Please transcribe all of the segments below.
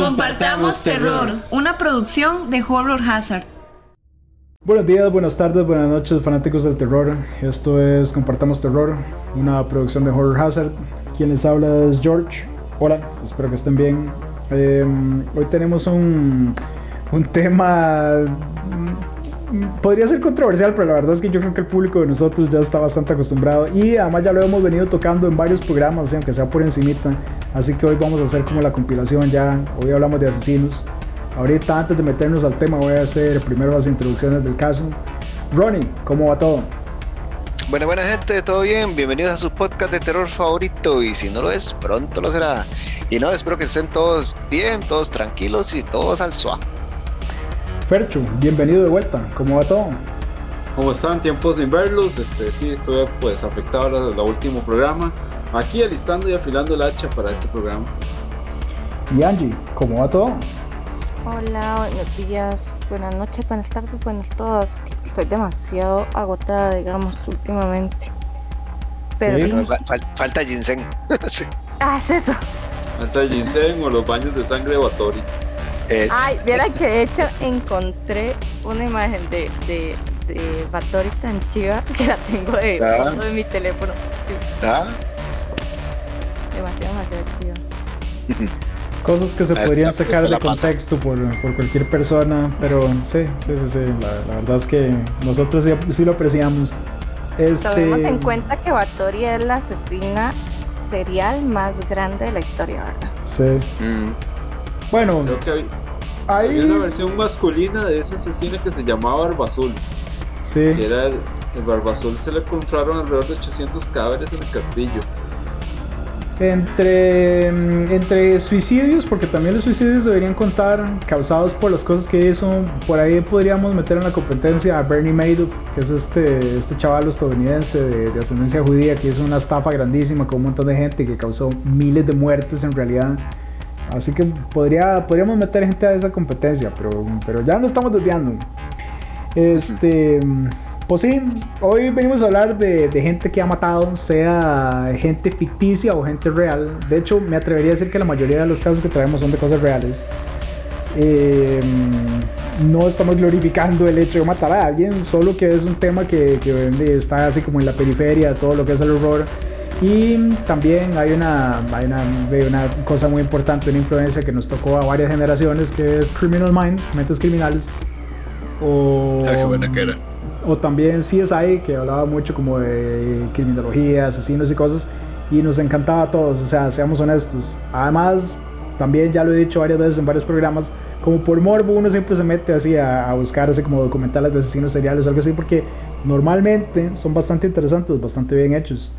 Compartamos Terror, una producción de Horror Hazard. Buenos días, buenas tardes, buenas noches, fanáticos del terror. Esto es Compartamos Terror, una producción de Horror Hazard. Quien les habla es George. Hola, espero que estén bien. Em, hoy tenemos un, un tema podría ser controversial, pero la verdad es que yo creo que el público de nosotros ya está bastante acostumbrado y además ya lo hemos venido tocando en varios programas, aunque sea por encimita. Así que hoy vamos a hacer como la compilación ya. Hoy hablamos de asesinos. Ahorita antes de meternos al tema voy a hacer primero las introducciones del caso. Ronnie, ¿cómo va todo? Bueno, buena gente, todo bien. Bienvenidos a su podcast de terror favorito. Y si no lo es, pronto lo será. Y no, espero que estén todos bien, todos tranquilos y todos al suave. Fercho, bienvenido de vuelta. ¿Cómo va todo? ¿Cómo están? Tiempos sin verlos. Este, sí, estoy pues afectado al último programa. Aquí alistando y afilando el hacha para este programa. Y Angie, ¿cómo va todo? Hola, buenos días, buenas noches, buenas tardes, buenas todas. Estoy demasiado agotada, digamos, últimamente. Pero falta ginseng. sí. Ah, es eso. Falta ginseng o los baños de sangre de Batori. Ay, mira que de hecho encontré una imagen de, de, de Batori tan chiva que la tengo de ah. de mi teléfono. ¿Ah? Cosas que se podrían sacar de contexto por, por, cualquier persona, pero sí, sí, sí, sí. La, verdad es que nosotros sí, lo apreciamos. Este... Tomemos en cuenta que Batori es la asesina serial más grande de la historia, ¿verdad? Sí. Mm. Bueno, creo que hay, una versión masculina de esa asesina que se llamaba Barba Azul. Sí. Que era el, Barba Azul se le encontraron alrededor de 800 cadáveres en el castillo. Entre, mm, entre suicidios, porque también los suicidios deberían contar causados por las cosas que hizo. Por ahí podríamos meter en la competencia a Bernie Madoff, que es este, este chaval estadounidense de, de ascendencia judía que hizo una estafa grandísima con un montón de gente que causó miles de muertes en realidad. Así que podría, podríamos meter gente a esa competencia, pero, pero ya no estamos desviando. Este, pues sí, hoy venimos a hablar de, gente que ha matado, sea gente ficticia o gente real. De hecho, me atrevería a decir que la mayoría de los casos que traemos son de cosas reales. Eh, no estamos glorificando el hecho de matar a alguien, solo que es un tema que, está así como en la periferia todo lo que es el horror y también hay una, cosa muy importante, una influencia que nos tocó a varias generaciones, que es Criminal Minds, Mentes Criminales. O, ah, qué buena que era. O también CSI, que hablaba mucho como de criminología, asesinos y cosas. Y nos encantaba a todos, o sea, seamos honestos. Además, también ya lo he dicho varias veces en varios programas, como por morbo uno siempre se mete así a, a buscar así como documentales de asesinos seriales o algo así, porque normalmente son bastante interesantes, bastante bien hechos.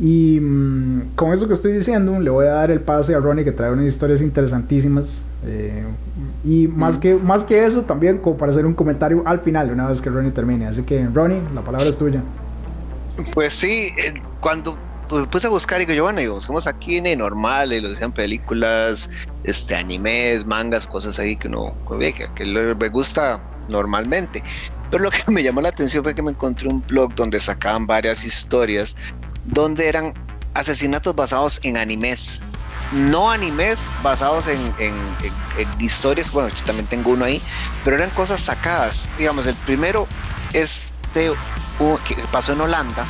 Y mm, con eso que estoy diciendo, le voy a dar el pase a Ronnie que trae unas historias interesantísimas. Eh, y más, que, más que eso, también como para hacer un comentario al final, una vez que Ronnie termine. Así que, Ronnie, la palabra es tuya. Pues sí, cuando puse a buscar, digo yo, bueno, y buscamos aquí en normal, y lo decían películas, este, animes, mangas, cosas ahí que uno que, que le gusta normalmente. Pero lo que me llamó la atención fue que me encontré un blog donde sacaban varias historias donde eran asesinatos basados en animes. No animes basados en, historias, bueno, yo también tengo uno ahí, pero eran cosas sacadas. Digamos, el primero es de, que pasó en Holanda,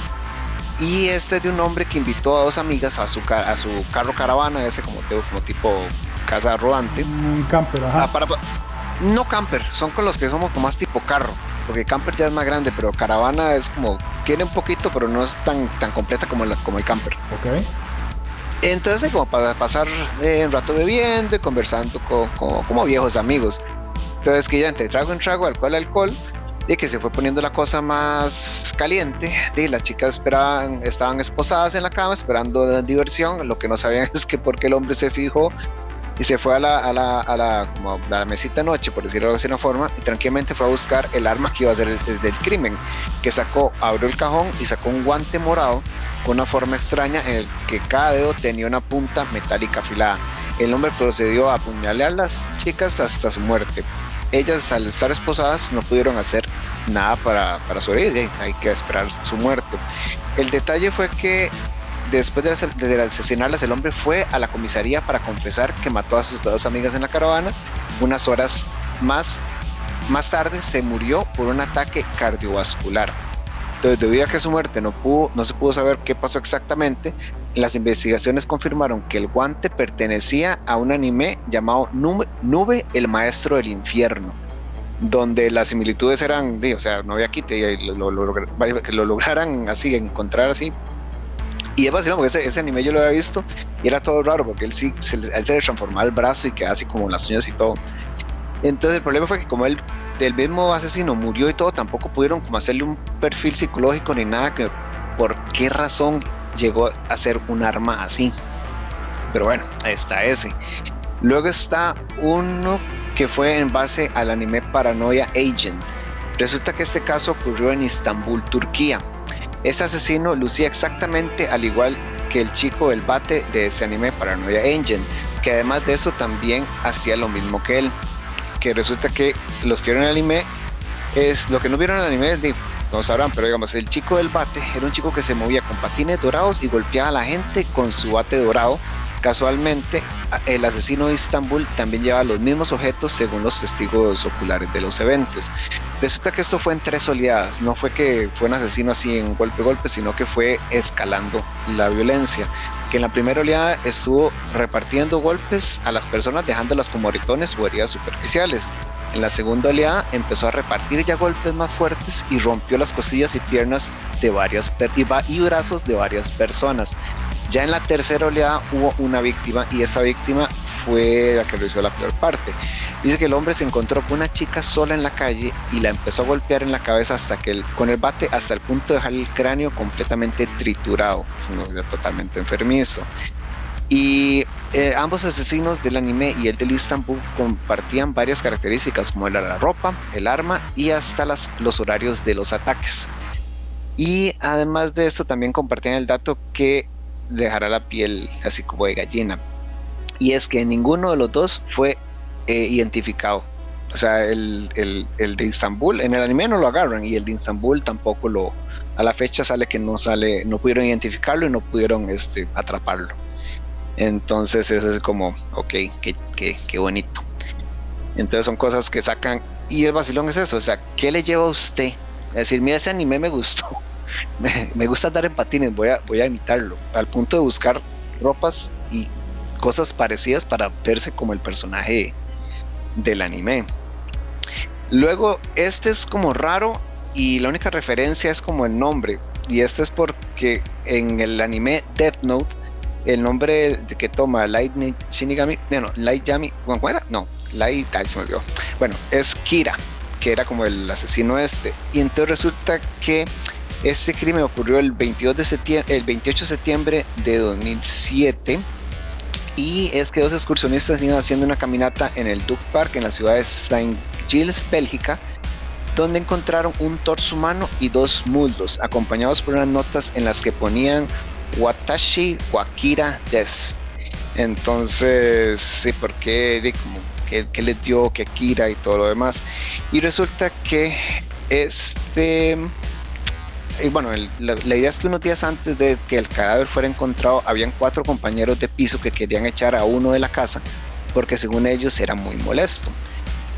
y este es de un hombre que invitó a dos amigas a su, a su carro caravana, ese como, como tipo casa rodante. Un camper, ajá. Ah, no camper, son con los que somos como más tipo carro porque camper ya es más grande, pero caravana es como, tiene un poquito, pero no es tan, tan completa como, como el camper. Ok. Entonces, como para pasar eh, un rato bebiendo y conversando como viejos amigos. Entonces, que ya entre trago en trago, alcohol, alcohol, y que se fue poniendo la cosa más caliente. Y las chicas esperaban, estaban esposadas en la cama esperando la diversión. Lo que no sabían es que porque el hombre se fijó se fue a la, a la mesita noche, por decirlo de alguna forma, y tranquilamente fue a buscar el arma que iba a ser el, del crimen, que sacó, abrió el cajón y sacó un guante morado con una forma extraña en el que cada dedo tenía una punta metálica afilada. El hombre procedió a apuñalar a las chicas hasta su muerte. Ellas al estar esposadas no pudieron hacer nada para, para sobrevivir, hay que esperar su muerte. El detalle fue que después de, de, asesinarlas, el hombre fue a la comisaría para confesar que mató a sus dos amigas en la caravana. Unas horas más, más tarde se murió por un ataque cardiovascular. Entonces, debido a que su muerte no, pudo, no se pudo saber qué pasó exactamente, las investigaciones confirmaron que el guante pertenecía a un anime llamado Nube, el Maestro del Infierno, donde las similitudes eran, o sea, no había quite, y que lo lograran así, encontrar así. Y es vacilón, porque ese, anime yo lo había visto y era todo raro, porque él sí se, él se le transformaba el brazo y quedaba así como las uñas y todo. Entonces el problema fue que como él del mismo asesino murió y todo, tampoco pudieron como hacerle un perfil psicológico ni nada que por qué razón llegó a ser un arma así. Pero bueno, está ese. Luego está uno que fue en base al anime Paranoia Agent. Resulta que este caso ocurrió en Istambul, Turquía. Este asesino lucía exactamente al igual que el chico del bate de ese anime Paranoia Agent, que además de eso también hacía lo mismo que él. Que resulta que los que vieron el anime es lo que no vieron el anime no sabrán, pero digamos, el chico del bate era un chico que se movía con patines dorados y golpeaba a la gente con su bate dorado. Casualmente, el asesino de Istambul también lleva los mismos objetos según los testigos oculares de los eventos. Resulta que esto fue en tres oleadas, no fue que fue un asesino así en golpe-golpe, sino que fue escalando la violencia. Que en la primera oleada estuvo repartiendo golpes a las personas dejándolas como moritones o heridas superficiales. En la segunda oleada empezó a repartir ya golpes más fuertes y rompió las costillas y piernas de varias y brazos de varias personas. Ya en la tercera oleada hubo una víctima y esta víctima fue la que lo hizo la peor parte. Dice que el hombre se encontró con una chica sola en la calle y la empezó a golpear en la cabeza hasta que con el bate hasta el punto de dejar el cráneo completamente triturado. Es un totalmente enfermizo. Y eh, ambos asesinos del anime y el del Istanbul compartían varias características como la ropa, el arma y hasta los horarios de los ataques. Y además de esto también compartían el dato que dejará la piel así como de gallina. Y es que ninguno de los dos fue eh, identificado. O sea, el, el, de Istanbul, en el anime no lo agarran y el de Istanbul tampoco lo... A la fecha sale que no sale, no pudieron identificarlo y no pudieron este, atraparlo. Entonces eso es como, ok, qué, qué, bonito. Entonces son cosas que sacan. Y el vacilón es eso, o sea, ¿qué le lleva a usted? Es decir, mira, ese anime me gustó. me, gusta andar en patines, voy a, voy a imitarlo. Al punto de buscar ropas y cosas parecidas para verse como el personaje del anime. Luego, este es como raro y la única referencia es como el nombre. Y este es porque en el anime Death Note el nombre que toma Light Shinigami, no, Light Yami, ¿cómo era? No, Light, ay, se me olvidó. Bueno, es Kira, que era como el asesino este. Y entonces resulta que este crimen ocurrió el 22 de septiembre, el 28 de septiembre de 2007. Y es que dos excursionistas iban haciendo una caminata en el Duke Park en la ciudad de St. Gilles, Bélgica, donde encontraron un torso humano y dos muslos, acompañados por unas notas en las que ponían Watashi Wakira Des. Entonces, sí, porque de como que, le dio que Akira y todo lo demás. Y resulta que este y bueno, la, idea es que unos días antes de que el cadáver fuera encontrado, habían cuatro compañeros de piso que querían echar a uno de la casa porque según ellos era muy molesto.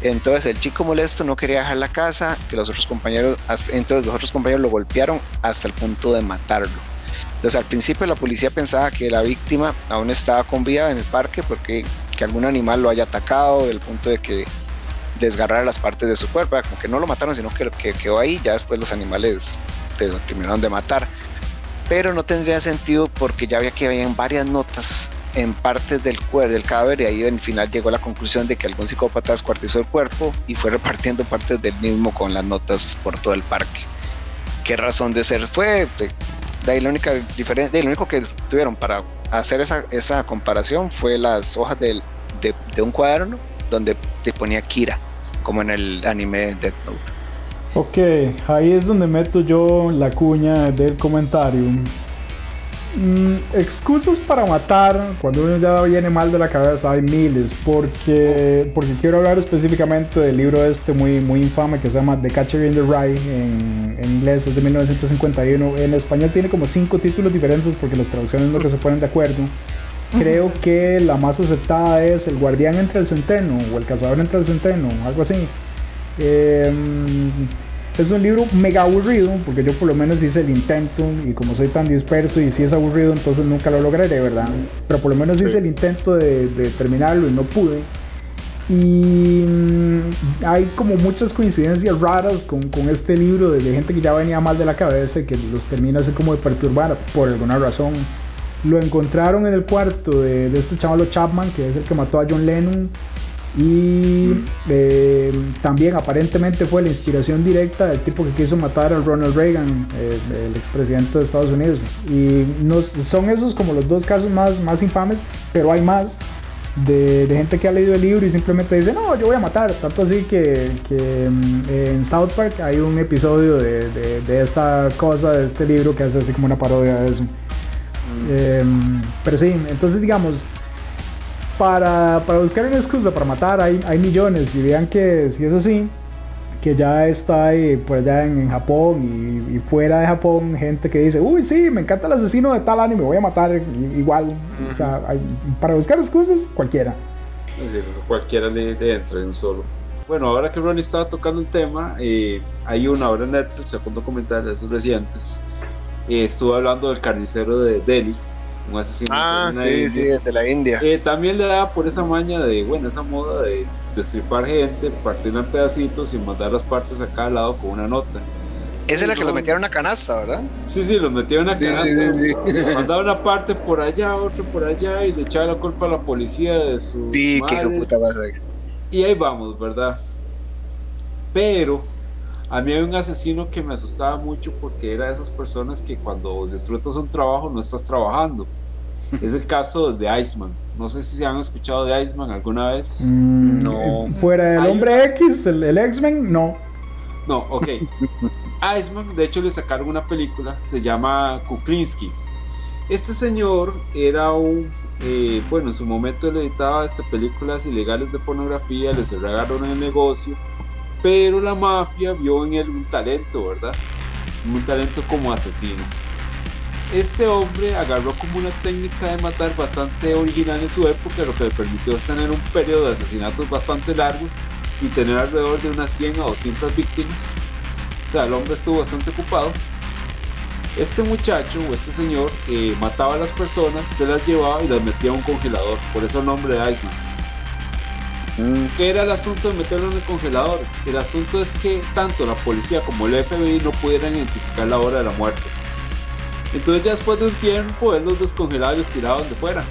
Entonces el chico molesto no quería dejar la casa, que los otros compañeros, entonces los otros compañeros lo golpearon hasta el punto de matarlo. Entonces al principio la policía pensaba que la víctima aún estaba con vida en el parque porque que algún animal lo haya atacado, del punto de que desgarrara las partes de su cuerpo, como que no lo mataron, sino que, que quedó ahí, ya después los animales te, terminaron de matar. Pero no tendría sentido porque ya había que habían varias notas en partes del cuerpo del cadáver y ahí en final llegó a la conclusión de que algún psicópata descuartizó el cuerpo y fue repartiendo partes del mismo con las notas por todo el parque. ¿Qué razón de ser fue? De ahí la única diferencia, lo único que tuvieron para hacer esa, esa comparación fue las hojas de, de, un cuaderno donde te ponía Kira, como en el anime Death Note. Ok, ahí es donde meto yo la cuña del comentario. Mm, excusas para matar cuando uno ya viene mal de la cabeza hay miles porque porque quiero hablar específicamente del libro este muy muy infame que se llama The Catcher in the Rye en, en inglés es de 1951 en español tiene como cinco títulos diferentes porque las traducciones no que se ponen de acuerdo. Creo que la más aceptada es El guardián entre el centeno o El cazador entre el centeno algo así. Eh, es un libro mega aburrido, porque yo por lo menos hice el intento y como soy tan disperso y si es aburrido, entonces nunca lo lograré, ¿verdad? Pero por lo menos hice el intento de, terminarlo y no pude. Y mm, hay como muchas coincidencias raras con, con, este libro de gente que ya venía mal de la cabeza y que los termina así como de perturbar por alguna razón. Lo encontraron en el cuarto de, de este chavalo Chapman, que es el que mató a John Lennon y eh, también aparentemente fue la inspiración directa del tipo que quiso matar a Ronald Reagan, eh, el expresidente de Estados Unidos. Y son esos como los dos casos más, más infames, pero hay más de, gente que ha leído el libro y simplemente dice, no, yo voy a matar. Tanto así que, que mm, en South Park hay un episodio de, de, esta cosa, de este libro que hace así como una parodia de eso. Em, pero sí, entonces digamos, para, para, buscar una excusa para matar hay, hay millones y vean que si es así, que ya está ahí por allá en, Japón y, fuera de Japón gente que dice, uy sí, me encanta el asesino de tal anime, voy a matar igual. O sea, para buscar excusas, cualquiera. Sí, cualquiera le, le, entra en un solo. Bueno, ahora que Ronnie estaba tocando el tema, eh, hay una obra en Netflix, segundo comentario de esos recientes, eh, estuvo hablando del carnicero de Delhi, un asesino ah, sí, sí, de la India. Eh, también le da por esa maña de, bueno, esa moda de destripar gente, partirla en pedacitos y mandar las partes a cada lado con una nota. Esa es la que lo metieron a una canasta, ¿verdad? Sí, sí, lo metieron a una canasta. Sí, Mandaba una parte por allá, otra por allá y le echaba la culpa a la policía de su. Sí, qué puta Y ahí vamos, ¿verdad? Pero a mí hay un asesino que me asustaba mucho porque era de esas personas que cuando disfrutas un trabajo no estás trabajando. Es el caso de Iceman. No sé si se han escuchado de Iceman alguna vez. Mm, no. Fuera el hombre X, el, X-Men, no. No, ok. Iceman, de hecho, le sacaron una película, se llama Kuklinski. Este señor era un. Eh, bueno, en su momento él editaba este, películas ilegales de pornografía, le cerraron el negocio pero la mafia vio en él un talento, ¿verdad? Un talento como asesino. Este hombre agarró como una técnica de matar bastante original en su época, lo que le permitió tener un periodo de asesinatos bastante largos y tener alrededor de unas 100 a 200 víctimas. O sea, el hombre estuvo bastante ocupado. Este muchacho o este señor eh, mataba a las personas, se las llevaba y las metía a un congelador, por eso el nombre de Iceman. ¿Qué era el asunto de meterlo en el congelador? El asunto es que tanto la policía como el FBI no pudieran identificar la hora de la muerte. Entonces ya después de un tiempo él los descongelaba y los tiraba donde fuera.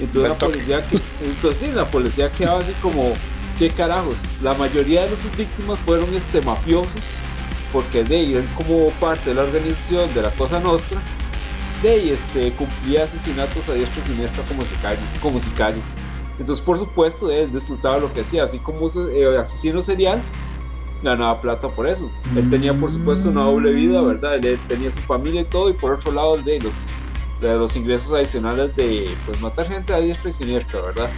Entonces la policía, entonces sí, la policía quedaba así como, ¿qué carajos? La mayoría de sus víctimas fueron este, mafiosos, porque de ahí como parte de la organización de la Cosa Nostra, de ahí este, cumplía asesinatos a diestra y siniestra como sicario. Como sicario. Entonces, por supuesto, él disfrutaba lo que hacía, así como eh, asesino serial, ganaba plata por eso. Él tenía, por supuesto, una doble vida, ¿verdad? Él tenía su familia y todo, y por otro lado, el de los, los ingresos adicionales de pues, matar gente a diestra y siniestra, ¿verdad?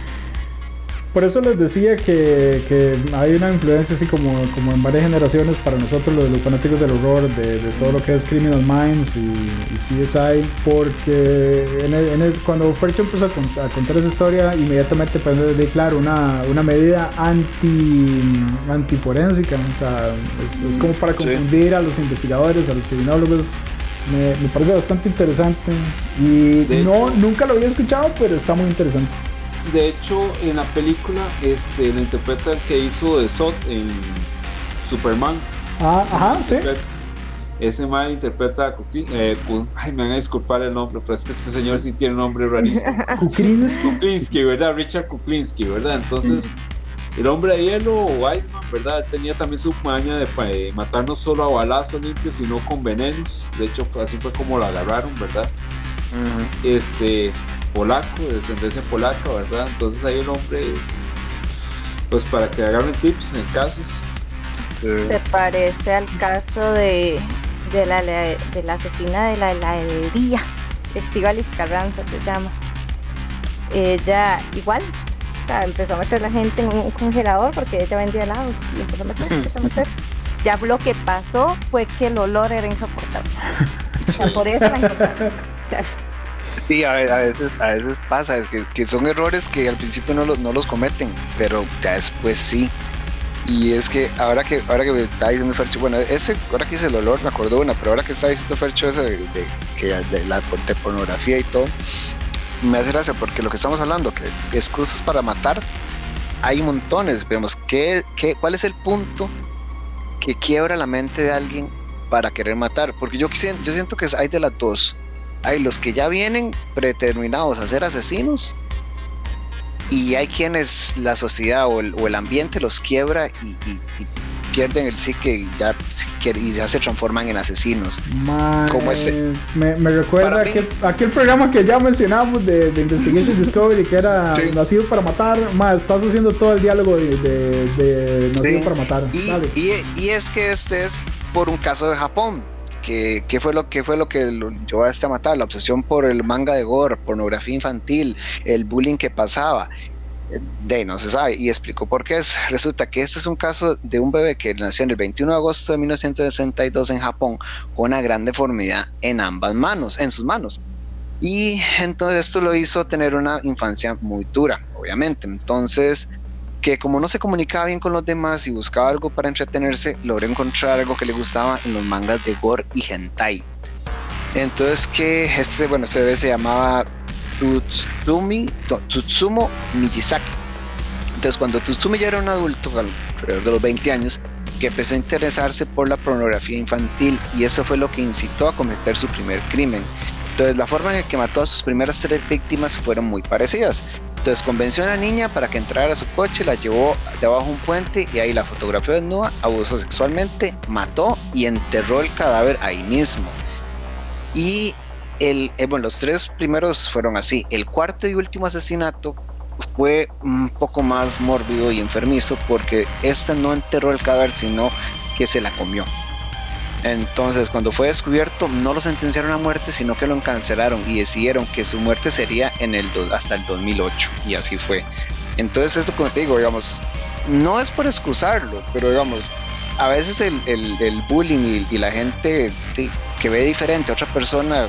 Por eso les decía que, que, hay una influencia así como, como en varias generaciones para nosotros, los, los fanáticos del horror, de, de, todo lo que es Criminal Minds y, CSI, porque en en cuando Fercho empezó a, contar esa historia, inmediatamente pues, de claro, una, una medida anti, antiforénsica, o sea, es, como para confundir a los investigadores, a los criminólogos. Me, me parece bastante interesante y no, nunca lo había escuchado, pero está muy interesante. De hecho, en la película este, lo interpreta el que hizo de Zod en Superman. Ah, ajá, sí. Ese man interpreta a eh, ay, me van a disculpar el nombre, pero es que este señor sí tiene un nombre rarísimo. Kuklinski. Kuklinski, ¿verdad? Richard Kuklinski, ¿verdad? Entonces, el hombre de hielo o Iceman, ¿verdad? Él tenía también su maña de matar no solo a balazos limpios, sino con venenos. De hecho, así fue como lo agarraron, ¿verdad? Este, polaco, de descendencia polaca, ¿verdad? Entonces hay un hombre, pues para que hagan tips en casos. Se parece al caso de, de, la, de la asesina de la heladería. Estivalis Carranza se llama. Ella igual, empezó a meter la gente en un congelador porque ella vendía helados y empezó a meter, empezó a meter. Ya lo que pasó fue que el olor era insoportable. por eso la Sí, a, veces, a veces pasa, es que, son errores que al principio no los, no los cometen, pero ya después sí. Y es que ahora que ahora que está diciendo Fercho, bueno, ese, ahora que dice el olor, me acuerdo una, pero ahora que está diciendo Fercho eso de, que de, la pornografía y todo, me hace gracia porque lo que estamos hablando, que excusas para matar, hay montones. Vemos ¿qué, qué, cuál es el punto que quiebra la mente de alguien para querer matar. Porque yo, yo siento que hay de las dos. Hay los que ya vienen predeterminados a ser asesinos y hay quienes la sociedad o el, ambiente los quiebra y, pierden el psique y ya, y ya se transforman en asesinos. como este. Me, recuerda aquel, aquel, programa que ya mencionamos de, Investigation Discovery que era Nacido para Matar. Más, estás haciendo todo el diálogo de, Nacido para Matar. Y, y es que este es por un caso de Japón que, fue lo que fue lo que lo llevó a este a matar, la obsesión por el manga de gore, pornografía infantil, el bullying que pasaba. De no se sabe y explicó por qué es. Resulta que este es un caso de un bebé que nació en el 21 de agosto de 1962 en Japón con una gran deformidad en ambas manos, en sus manos. Y entonces esto lo hizo tener una infancia muy dura, obviamente. Entonces que como no se comunicaba bien con los demás y buscaba algo para entretenerse, logró encontrar algo que le gustaba en los mangas de gore y hentai. Entonces que este, bueno, este bebé se llamaba Tutsumi, Tutsumo Miyazaki. Entonces cuando Tutsumi ya era un adulto, alrededor de los 20 años, que empezó a interesarse por la pornografía infantil y eso fue lo que incitó a cometer su primer crimen. Entonces la forma en que mató a sus primeras tres víctimas fueron muy parecidas. Entonces convenció a la niña para que entrara a su coche, la llevó debajo de un puente y ahí la fotografió desnuda, abusó sexualmente, mató y enterró el cadáver ahí mismo. Y el, eh, bueno, los tres primeros fueron así. El cuarto y último asesinato fue un poco más mórbido y enfermizo porque este no enterró el cadáver, sino que se la comió. Entonces, cuando fue descubierto, no lo sentenciaron a muerte, sino que lo encarcelaron y decidieron que su muerte sería en el hasta el 2008. Y así fue. Entonces, esto, como te digo, digamos, no es por excusarlo, pero digamos, a veces el, bullying y, la gente que ve diferente a otra persona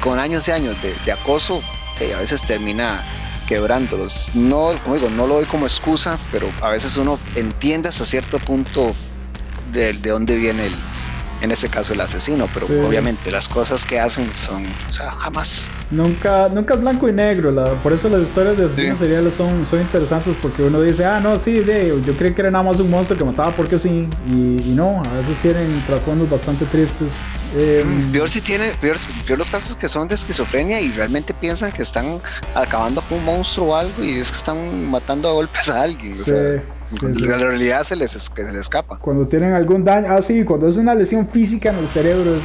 con años y años de, acoso, eh, a veces termina quebrándolos. No, como digo, no lo doy como excusa, pero a veces uno entiende hasta cierto punto de, de dónde viene el, en este caso el asesino, pero obviamente las cosas que hacen son, o sea, jamás. Nunca, nunca es blanco y negro, por eso las historias de asesinos seriales son, son interesantes porque uno dice, ah, no, sí, de, yo creí que era nada más un monstruo que mataba porque sí, y, no, a veces tienen trasfondos bastante tristes. Eh, peor si tiene, peor, los casos que son de esquizofrenia y realmente piensan que están acabando con un monstruo o algo y es que están matando a golpes a alguien. O sea, la realidad se les, se les escapa. Cuando tienen algún daño, ah, sí, cuando es una lesión física en el cerebro es,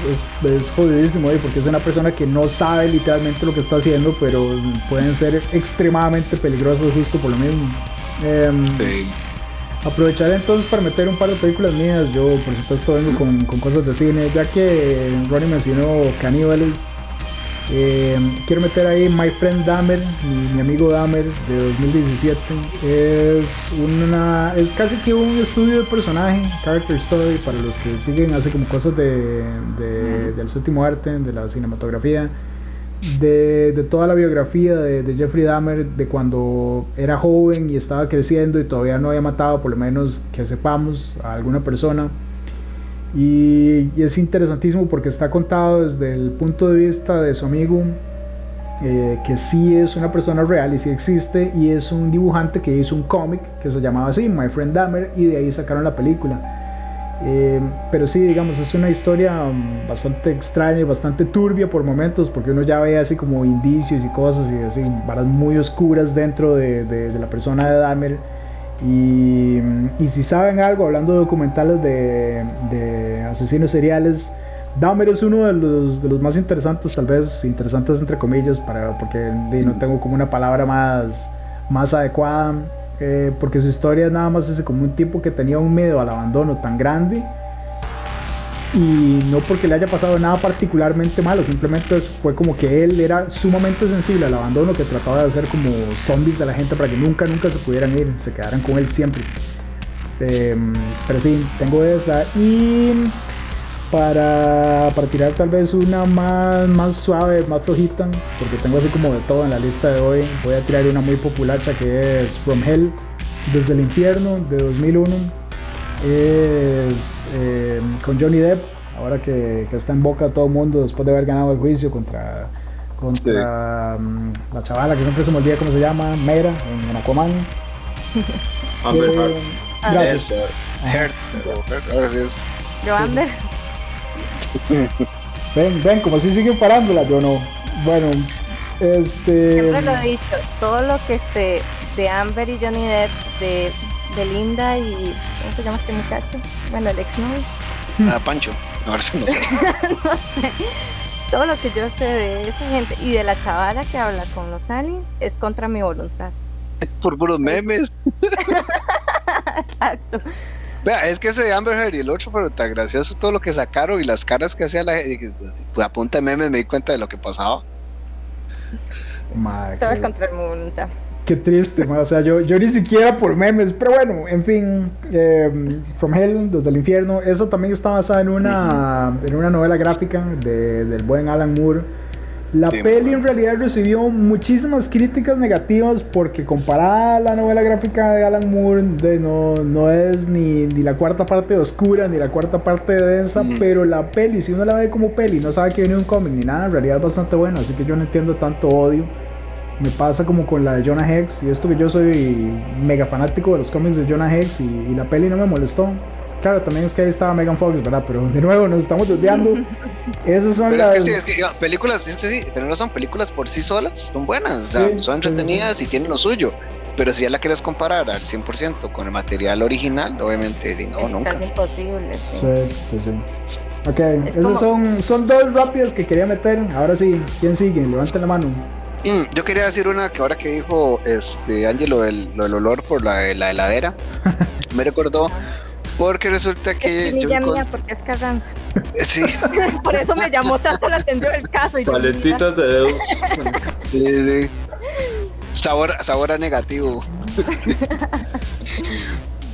es, jodidísimo, porque es una persona que no sabe literalmente lo que está haciendo, pero pueden ser extremadamente peligrosos justo por lo mismo. Em, aprovecharé entonces para meter un par de películas mías. Yo, por supuesto, vengo con, con cosas de cine, ya que Ronnie mencionó Caníbales. Eh, quiero meter ahí My Friend Dahmer, mi, amigo Dahmer de 2017. Es una es casi que un estudio de personaje, character story para los que siguen hace como cosas de, del séptimo arte, de la cinematografía. De, de, toda la biografía de, de, Jeffrey Dahmer, de cuando era joven y estaba creciendo y todavía no había matado, por lo menos que sepamos, a alguna persona. Y, es interesantísimo porque está contado desde el punto de vista de su amigo, eh, que sí es una persona real y sí existe, y es un dibujante que hizo un cómic que se llamaba así, My Friend Dahmer, y de ahí sacaron la película. Eh, pero sí, digamos, es una historia um, bastante extraña y bastante turbia por momentos, porque uno ya ve así como indicios y cosas y así, varas muy oscuras dentro de, de la persona de Dahmer y, si saben algo, hablando de documentales de, asesinos seriales, Dahmer es uno de los, de los, más interesantes, tal vez interesantes entre comillas, para, porque no tengo como una palabra más, más adecuada, eh, porque su historia nada más es como un tipo que tenía un miedo al abandono tan grande y no porque le haya pasado nada particularmente malo, simplemente fue como que él era sumamente sensible al abandono que trataba de hacer como zombies de la gente para que nunca, nunca se pudieran ir, se quedaran con él siempre. Em, pero sí, tengo esa y para, para tirar tal vez una más, más suave, más flojita, porque tengo así como de todo en la lista de hoy, voy a tirar una muy populacha que es From Hell, desde el infierno, de 2001 es eh, con Johnny Depp, ahora que, está en boca todo el mundo después de haber ganado el juicio contra, contra mm, la chavala que siempre se me olvida cómo se llama, Mera, en, Aquaman. Amber eh, Gracias. Yo Amber. ven, ven, como si siguen parándola, yo no. Bueno, este. Siempre lo he dicho, todo lo que se de Amber y Johnny Depp, de de Linda y. ¿Cómo se llama este muchacho? Bueno, el ex novio. Ah, Pancho. No, sé. no sé. Todo lo que yo sé de esa gente y de la chavala que habla con los aliens es contra mi voluntad. Por puros memes. Exacto. Vea, es que ese de Amber Heard y el otro, pero tan gracioso todo lo que sacaron y las caras que hacía la gente. Pues a punta de memes me di cuenta de lo que pasaba. Todo es contra mi voluntad. Qué triste, o sea, yo, yo ni siquiera por memes, pero bueno, en fin, em, From Hell, desde el infierno, eso también está basada en una, en una novela gráfica de, del buen Alan Moore. La peli en realidad recibió muchísimas críticas negativas porque comparada a la novela gráfica de Alan Moore, de, no, no es ni, ni, la cuarta parte oscura ni la cuarta parte densa, pero la peli, si uno la ve como peli, no sabe que viene un cómic ni nada, en realidad es bastante buena, así que yo no entiendo tanto odio me pasa como con la de Jonah Hex y esto que yo soy mega fanático de los cómics de Jonah Hex y, la peli no me molestó. Claro, también es que ahí estaba Megan Fox, ¿verdad? Pero de nuevo nos estamos desviando. Esas son las... Es que sí, películas, sí, pero no son películas por sí solas, son buenas, o sea, son entretenidas y tienen lo suyo. Pero si ya la quieres comparar al 100% con el material original, obviamente no, nunca. Es imposible. Sí, sí, sí. Ok, esas son, son dos rápidas que quería meter. Ahora sí, ¿quién sigue? Levanten la mano. Mm, yo quería decir una que ahora que dijo este Angelo el, el olor por la, la heladera, me recordó porque resulta que. Es yo mía porque es Carranza. Sí. Por eso me llamó tanto la atención el caso. Y Paletitas de dedos. Sí, sí. Sabor, sabor a negativo.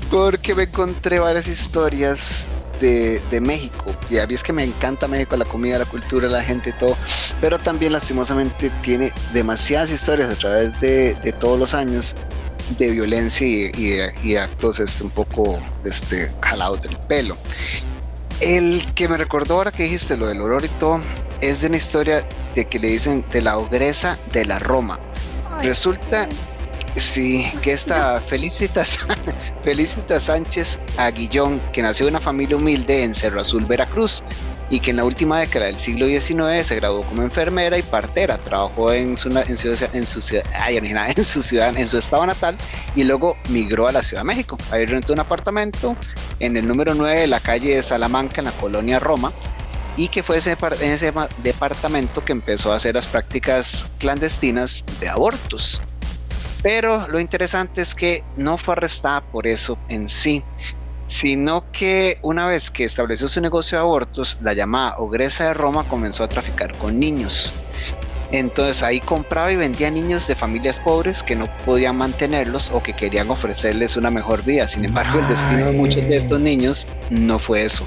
porque me encontré varias historias de, México. Y a mí es que me encanta México, la comida, la cultura, la gente, todo. Pero también lastimosamente tiene demasiadas historias a través de, todos los años de violencia y, actos este, un poco este, jalados del pelo. El que me recordó ahora que dijiste lo del olor y todo, es de una historia de que le dicen de la ogresa de la Roma. Resulta Sí, que esta Felicita, Felicita Sánchez Aguillón, que nació en una familia humilde en Cerro Azul, Veracruz, y que en la última década del siglo XIX se graduó como enfermera y partera, trabajó en su, en su, en su, en su ciudad, en su estado natal, y luego migró a la Ciudad de México. Ahí rentó un apartamento en el número 9 de la calle de Salamanca, en la colonia Roma, y que fue ese, en ese departamento que empezó a hacer las prácticas clandestinas de abortos. Pero lo interesante es que no fue arrestada por eso en sí, sino que una vez que estableció su negocio de abortos, la llamada Ogresa de Roma comenzó a traficar con niños. Entonces ahí compraba y vendía niños de familias pobres que no podían mantenerlos o que querían ofrecerles una mejor vida. Sin embargo, el destino de muchos de estos niños no fue eso.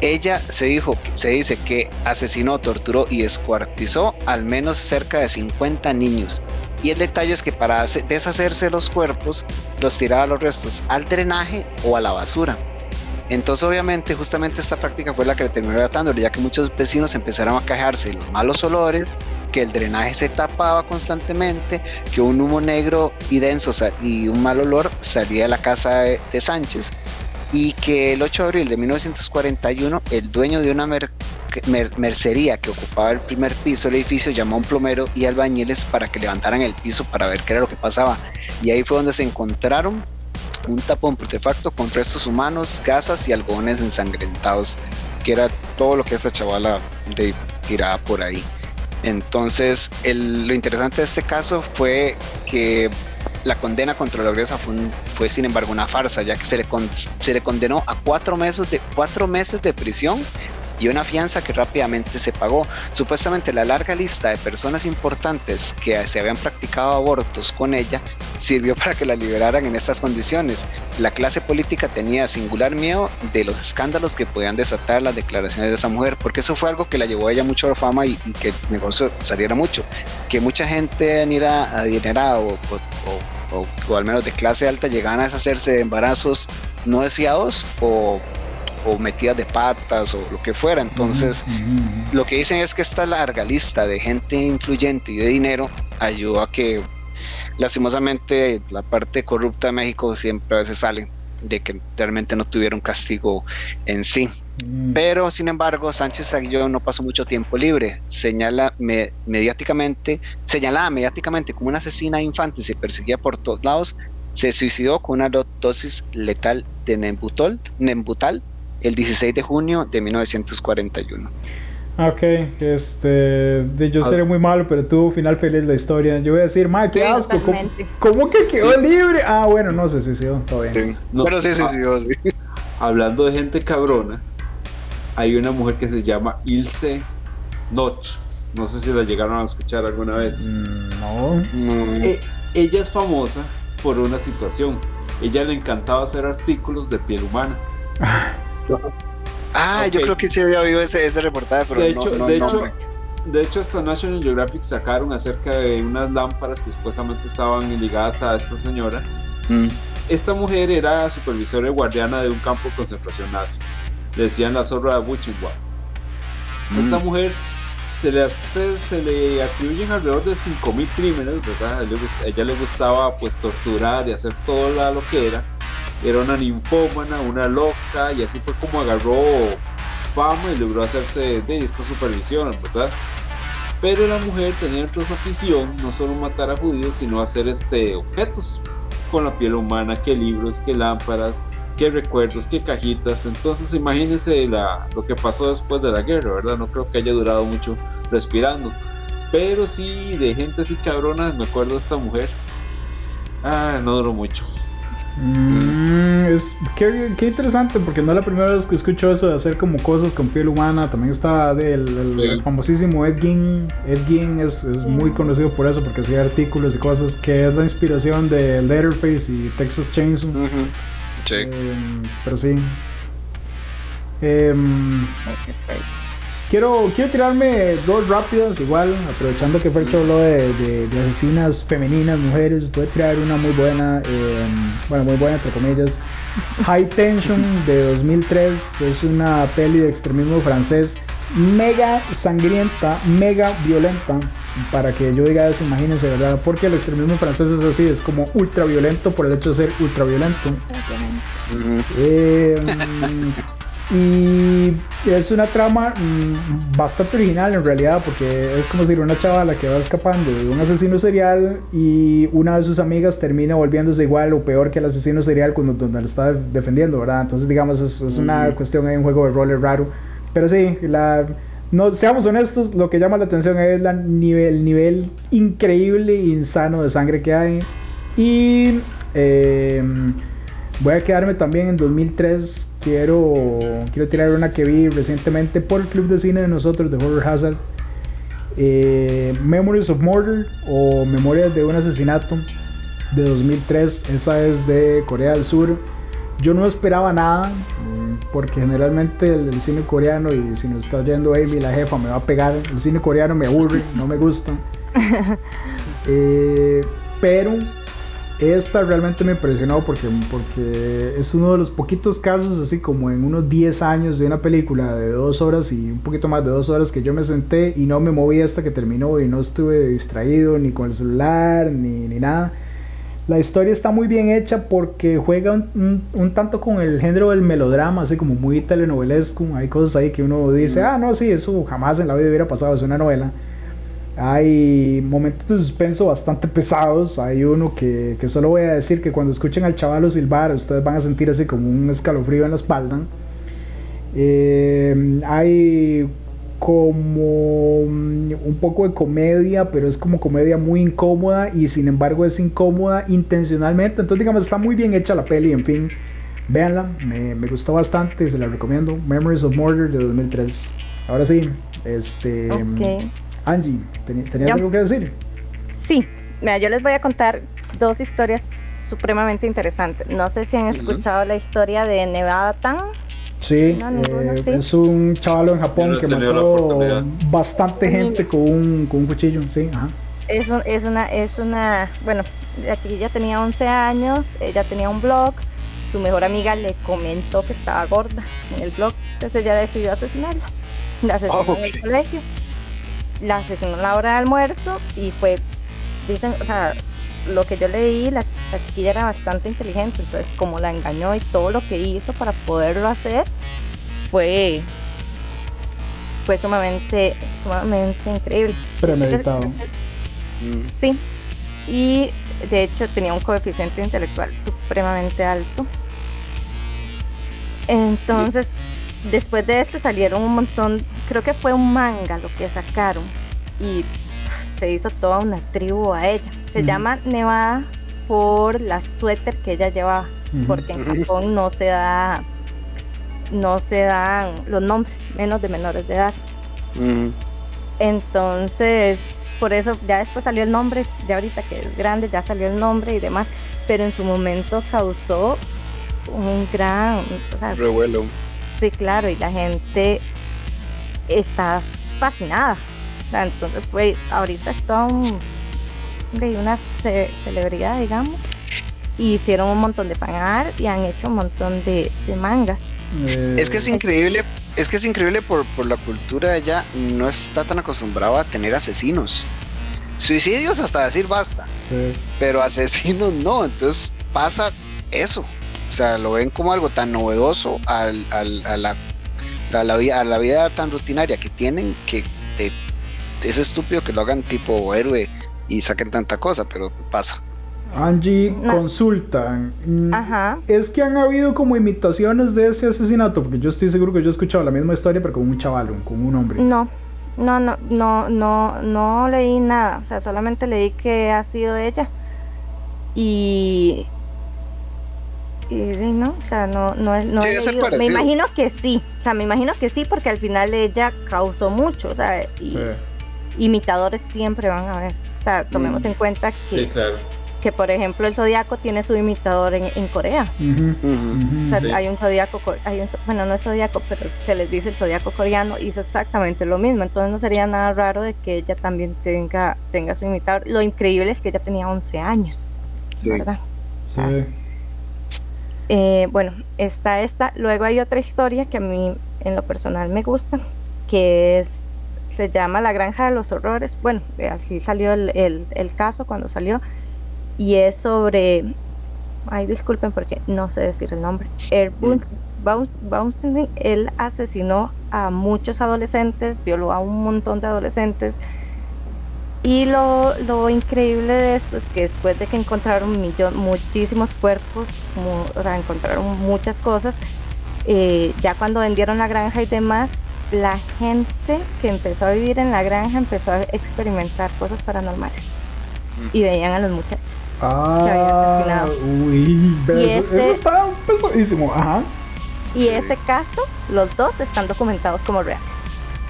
Ella se dijo, se dice que asesinó, torturó y descuartizó al menos cerca de 50 niños y el detalle es que para deshacerse los cuerpos, los tiraba los restos al drenaje o a la basura. Entonces, obviamente, justamente esta práctica fue la que le terminó tratando, ya que muchos vecinos empezaron a quejarse de los malos olores, que el drenaje se tapaba constantemente, que un humo negro y denso y un mal olor salía de la casa de Sánchez, y que el 8 de abril de 1941, el dueño de una mercería que ocupaba el primer piso del edificio llamó a un plomero y albañiles para que levantaran el piso para ver qué era lo que pasaba. Y ahí fue donde se encontraron un tapón artefacto con restos humanos, gasas y algodones ensangrentados, que era todo lo que esta chavala de, tiraba por ahí. Entonces, lo interesante de este caso fue que la condena contra la ogresa fue, sin embargo una farsa, ya que se le, se le condenó a cuatro meses, de, cuatro meses de prisión y una fianza que rápidamente se pagó. Supuestamente la larga lista de personas importantes que se habían practicado abortos con ella sirvió para que la liberaran en estas condiciones. La clase política tenía singular miedo de los escándalos que podían desatar las declaraciones de esa mujer, porque eso fue algo que la llevó a ella mucho a la fama y, que el negocio saliera mucho. Que mucha gente adinerada o, o, o, al menos de clase alta llegaban a deshacerse de embarazos no deseados o o metidas de patas o lo que fuera. Entonces, lo que dicen es que esta larga lista de gente influyente y de dinero ayudó a que, lastimosamente, la parte corrupta de México siempre a veces sale de que realmente no tuvieron castigo en sí. Mm. Pero, sin embargo, Sánchez Aguillón no pasó mucho tiempo libre. Señala mediáticamente, señalada mediáticamente como una asesina infante se perseguía por todos lados, se suicidó con una dosis letal de Nembutal, Nembutal el 16 de junio de 1941. Ok, este, yo seré muy malo, pero tuvo final feliz la historia. Yo voy a decir, madre, qué asco, ¿cómo, que quedó libre? Ah, bueno, no, se suicidó, todo bien. pero se suicidó, sí. Hablando de gente cabrona, hay una mujer que se llama Ilse Noch. No sé si la llegaron a escuchar alguna vez. Mm, no. Eh, ella es famosa por una situación. Ella le encantaba hacer artículos de piel humana. Ah, yo creo que sí había oído ese, ese reportaje, pero de hecho, de, hecho de hecho, hasta National Geographic sacaron acerca de unas lámparas que supuestamente estaban ligadas a esta señora. Mm. Esta mujer era supervisora y guardiana de un campo de concentración nazi. Le decían la zorra de Buchenwald. Mm. Esta mujer se le, se le atribuyen alrededor de 5.000 crímenes, ¿verdad? A ella le gustaba pues torturar y hacer todo lo que era era una ninfómana, una loca, y así fue como agarró fama y logró hacerse de esta supervisión, ¿verdad? Pero la mujer tenía otra afición, no solo matar a judíos, sino hacer este, objetos con la piel humana, que libros, que lámparas, que recuerdos, que cajitas. Entonces imagínense la, lo que pasó después de la guerra, ¿verdad? No creo que haya durado mucho respirando. Pero sí, de gente así cabrona, me acuerdo de esta mujer. Ah, no duró mucho. Mm, es, qué, interesante, porque no es la primera vez que escucho eso de hacer como cosas con piel humana. También está el, famosísimo Ed Gein. Ed Gein es, muy conocido por eso, porque hacía artículos y cosas que es la inspiración de Letterface y Texas Chainsaw. Em, pero sí. Eh, Quiero, quiero tirarme dos rápidas, igual, aprovechando que Fercho habló de, de, asesinas femeninas, mujeres, voy a tirar una muy buena, em, bueno, muy buena entre comillas. High Tension de 2003 es una peli de extremismo francés mega sangrienta, mega violenta. Para que yo diga eso, imagínense, ¿verdad? Porque el extremismo francés es así, es como ultra violento por el hecho de ser ultra violento. Y es una trama mm, bastante original en realidad, porque es como si una chavala que va escapando de un asesino serial y una de sus amigas termina volviéndose igual o peor que el asesino serial cuando donde lo está defendiendo, ¿verdad? Entonces, digamos, es, una cuestión, hay un juego de roller raro. Pero sí, la, no, seamos honestos, lo que llama la atención es la nivel, el nivel increíble e insano de sangre que hay. Y eh, voy a quedarme también en 2003 quiero, quiero tirar una que vi recientemente por el club de cine de nosotros, de Horror Hazard. Eh, Memories of Murder o Memorias de un asesinato de 2003. Esa es de Corea del Sur. Yo no esperaba nada, mm, porque generalmente el, cine coreano, y si nos está oyendo Amy, la jefa, me va a pegar. El cine coreano me aburre, no me gusta. Eh, pero esta realmente me impresionó porque, porque es uno de los poquitos casos, así como en unos 10 años de una película de dos horas y un poquito más de dos horas que yo me senté y no me moví hasta que terminó y no estuve distraído ni con el celular ni, ni nada. La historia está muy bien hecha porque juega un, un, tanto con el género del melodrama, así como muy telenovelesco. Hay cosas ahí que uno dice, ah, no, sí, eso jamás en la vida hubiera pasado, es una novela. Hay momentos de suspenso bastante pesados. Hay uno que, que, solo voy a decir que cuando escuchen al chavalo silbar, ustedes van a sentir así como un escalofrío en la espalda. Eh, hay como un poco de comedia, pero es como comedia muy incómoda y sin embargo es incómoda intencionalmente. Entonces, digamos, está muy bien hecha la peli, en fin. Véanla, me, me, gustó bastante, se la recomiendo. Memories of Murder de 2003. Ahora sí, este. Okay. Angie, ¿tenías algo que decir? Sí, mira, yo les voy a contar dos historias supremamente interesantes. No sé si han escuchado la historia de Nevada Tan. Sí, eh, es un chaval en Japón que mató bastante gente con un, con un cuchillo, sí, ajá. Es, es, una, es una, bueno, la chiquilla tenía 11 años, ella tenía un blog, su mejor amiga le comentó que estaba gorda en el blog, entonces ella decidió asesinarla. La asesinó en el colegio, la asesinó a la hora de almuerzo y fue, dicen, o sea, lo que yo leí, la, la, chiquilla era bastante inteligente, entonces como la engañó y todo lo que hizo para poderlo hacer fue fue sumamente sumamente increíble. Premeditado. Sí. Y de hecho tenía un coeficiente intelectual supremamente alto. Entonces, después de esto salieron un montón, creo que fue un manga lo que sacaron y se hizo toda una tribu a ella. Se llama Nevada por la suéter que ella llevaba, porque en Japón no se da no se dan los nombres menos de menores de edad. Entonces, por eso ya después salió el nombre, ya ahorita que es grande ya salió el nombre y demás, pero en su momento causó un gran revuelo. Sí, claro, y la gente está fascinada. entonces fue, ahorita es toda una celebridad, digamos, y hicieron un montón de pagar y han hecho un montón de, mangas. Es que es increíble es que es increíble por, la cultura de ella, no está tan acostumbrado a tener asesinos. Suicidios hasta decir basta, pero asesinos no, entonces pasa eso. O sea, lo ven como algo tan novedoso al, al, a, la, a, la, vida, a la vida tan rutinaria que tienen que es estúpido que lo hagan tipo héroe y saquen tanta cosa, pero pasa. Angie, consulta. Mm, es que han habido como imitaciones de ese asesinato, porque yo estoy seguro que yo he escuchado la misma historia, pero con un chaval, con un hombre. No, no, no, no, no, no leí nada. O sea, solamente leí que ha sido ella. Y. Y no, o sea, no, no, no me imagino que sí, o sea, me imagino que sí, porque al final ella causó mucho, o sea, y imitadores siempre van a ver. O sea, tomemos mm. en cuenta que sí, claro que por ejemplo el zodiaco tiene su imitador en, Corea. Hay un zodiaco, bueno, no es zodiaco, pero se les dice el zodiaco coreano, hizo exactamente lo mismo. Entonces no sería nada raro de que ella también tenga, tenga su imitador. Lo increíble es que ella tenía 11 años, ¿verdad? Sí. Eh, bueno, está esta. Luego hay otra historia que a mí en lo personal me gusta, que es se llama La Granja de los Horrores. Bueno, así salió el, el caso cuando salió y es sobre, ay disculpen porque no sé decir el nombre, Bouncing, él asesinó a muchos adolescentes, violó a un montón de adolescentes. Y lo, lo increíble de esto es que después de que encontraron millón, muchísimos cuerpos, o sea, encontraron muchas cosas, eh, ya cuando vendieron la granja y demás, la gente que empezó a vivir en la granja empezó a experimentar cosas paranormales y veían a los muchachos. Ah, uy, eso, está pesadísimo, ajá. Y ese caso, los dos están documentados como reales.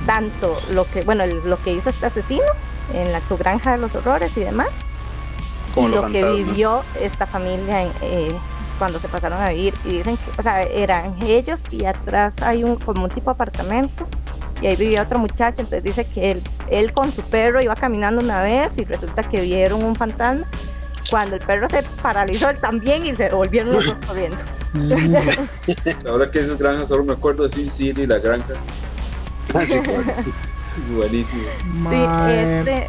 Tanto lo que, bueno, lo que hizo este asesino en la, su granja de los horrores y demás, y lo que vivió esta familia eh, cuando se pasaron a vivir. Y dicen que, o sea, eran ellos y atrás hay un como un tipo de apartamento y ahí vivía otro muchacho. Entonces dice que él, él con su perro iba caminando una vez y resulta que vieron un fantasma cuando el perro se paralizó él también y se volvieron los dos corriendo. Ahora que es granja, solo me acuerdo de Sin City, la granja. Buenísimo. Sí, este...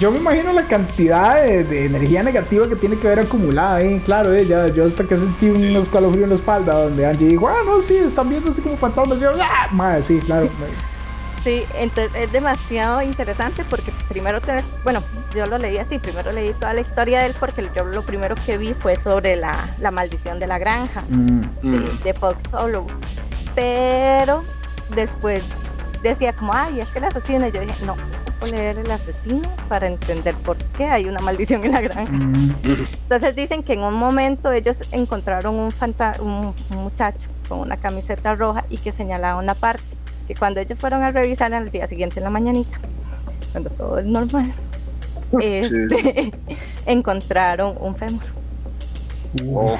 Yo, me imagino la cantidad de, energía negativa que tiene que haber acumulada ahí. Claro, eh, ya, yo hasta que sentí un escalofrío en la espalda donde Angie dijo, ah, no, sí, están viendo así como fantasmas. yo, ah, madre, sí, claro. Sí, entonces es demasiado interesante porque primero tenés, bueno, yo lo leí así, primero leí toda la historia de él porque yo lo primero que vi fue sobre la, maldición de la granja mm, mm. de, Fox Solo. Pero después decía como, ay, es que el asesino, y yo dije, no, poco leer El asesino para entender por qué hay una maldición en la granja. Mm, Entonces dicen que en un momento ellos encontraron un, fanta- un, un muchacho con una camiseta roja y que señalaba una parte. Que cuando ellos fueron a revisar al día siguiente en la mañanita, cuando todo es normal, este, encontraron un fémur. Oh,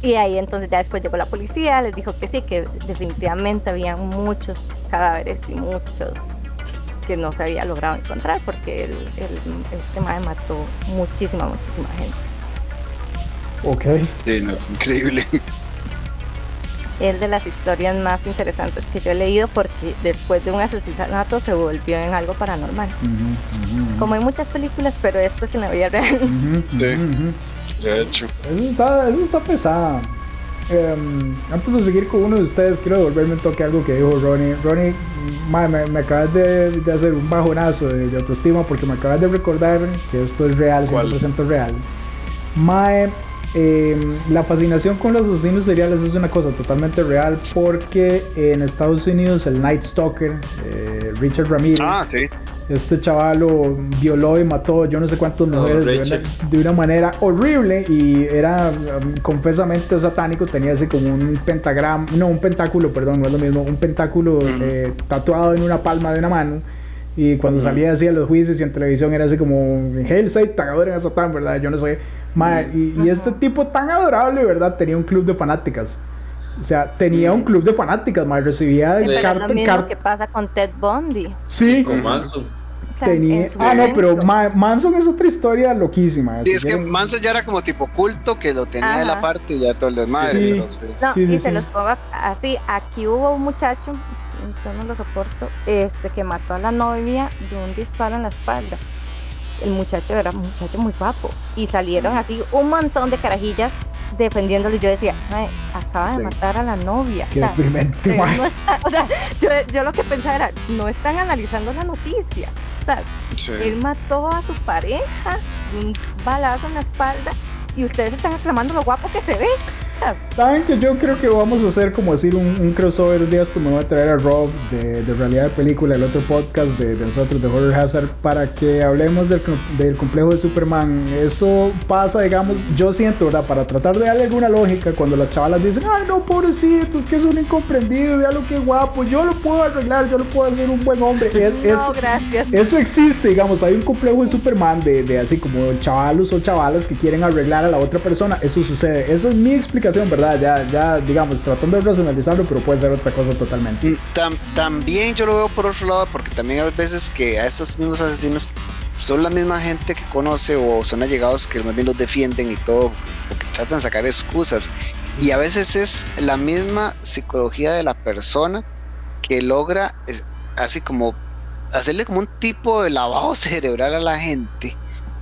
Y ahí entonces ya después llegó la policía, les dijo que sí, que definitivamente había muchos cadáveres y muchos que no se había logrado encontrar porque el, el, este mae mató muchísima, muchísima gente. ok. sí, no, increíble. Es de las historias más interesantes que yo he leído porque después de un asesinato se volvió en algo paranormal. Como hay muchas películas, pero esto es en la vida real. Sí. De hecho. Eso está, eso está pesada. Em, antes de seguir con uno de ustedes, quiero devolverme un toque a algo que dijo Ronnie. Ronnie, ma, me, me acabas de, de hacer un bajonazo de, de autoestima porque me acabas de recordar que esto es real, ¿Cuál? 100% real. Mae, em, la fascinación con los asesinos seriales es una cosa totalmente real porque en Estados Unidos el Night Stalker, eh, Richard Ramirez, Ah, sí. Este chaval lo violó y mató yo no sé cuántas No, mujeres de una, de una manera horrible y era um, confesamente satánico, tenía así como un pentagrama, no, un pentáculo, perdón, no es lo mismo, un pentáculo eh, tatuado en una palma de una mano. Y cuando salía así a los juicios y en televisión era así como Hail Satan, adoren a Satán, ¿verdad? Yo no sé. Ma, y, y este tipo tan adorable, ¿verdad? Tenía un club de fanáticas. O sea, tenía un club de fanáticas, ma, recibía Pero es carta lo mismo carta- que pasa con Ted Bundy. Sí, Con Manson. O sea, tenía. en su Ah, no, pero. Ma- Manson es otra historia loquísima. Sí, si es que Manson ya era como tipo culto que lo tenía de la Ajá. parte y ya todo el desmadre. Sí. pero sí. No, Sí, sí, y se los pongo así. Aquí hubo un muchacho, yo no lo soporto, este que mató a la novia de un disparo en la espalda. El muchacho era un muchacho muy guapo. Y salieron así un montón de carajillas defendiéndolo. Y yo decía, "Mae, acaba de Sí. matar a la novia. Qué O sea, deprimente, ma. no está- o sea, yo, yo lo que pensaba era, no están analizando la noticia. O sea, Sí. él mató a su pareja de un balazo en la espalda y ustedes están aclamando lo guapo que se ve. Saben que yo creo que vamos a hacer como decir un, un crossover un día esto me voy a traer a Rob de, de realidad de película, el otro podcast de, de nosotros de Horror Hazard para que hablemos del, del complejo de Superman. Eso pasa, digamos, yo siento, ¿verdad? Para tratar de darle alguna lógica cuando las chavalas dicen, ay no, pobrecito, es que es un incomprendido, vea lo que guapo, yo lo puedo arreglar, yo lo puedo hacer un buen hombre. Es, no, eso, gracias. Eso existe, digamos, hay un complejo de Superman de, de así como chavalos o chavalas que quieren arreglar a la otra persona. Eso sucede. Esa es mi explicación, ¿verdad? Ya, ya, digamos, tratando de racionalizarlo, pero puede ser otra cosa totalmente. Mm, tam- también yo lo veo por otro lado porque también hay veces que a estos mismos asesinos son la misma gente que conoce o son allegados que más bien los defienden y todo, porque tratan de sacar excusas. Y a veces es la misma psicología de la persona que logra así como hacerle como un tipo de lavado cerebral a la gente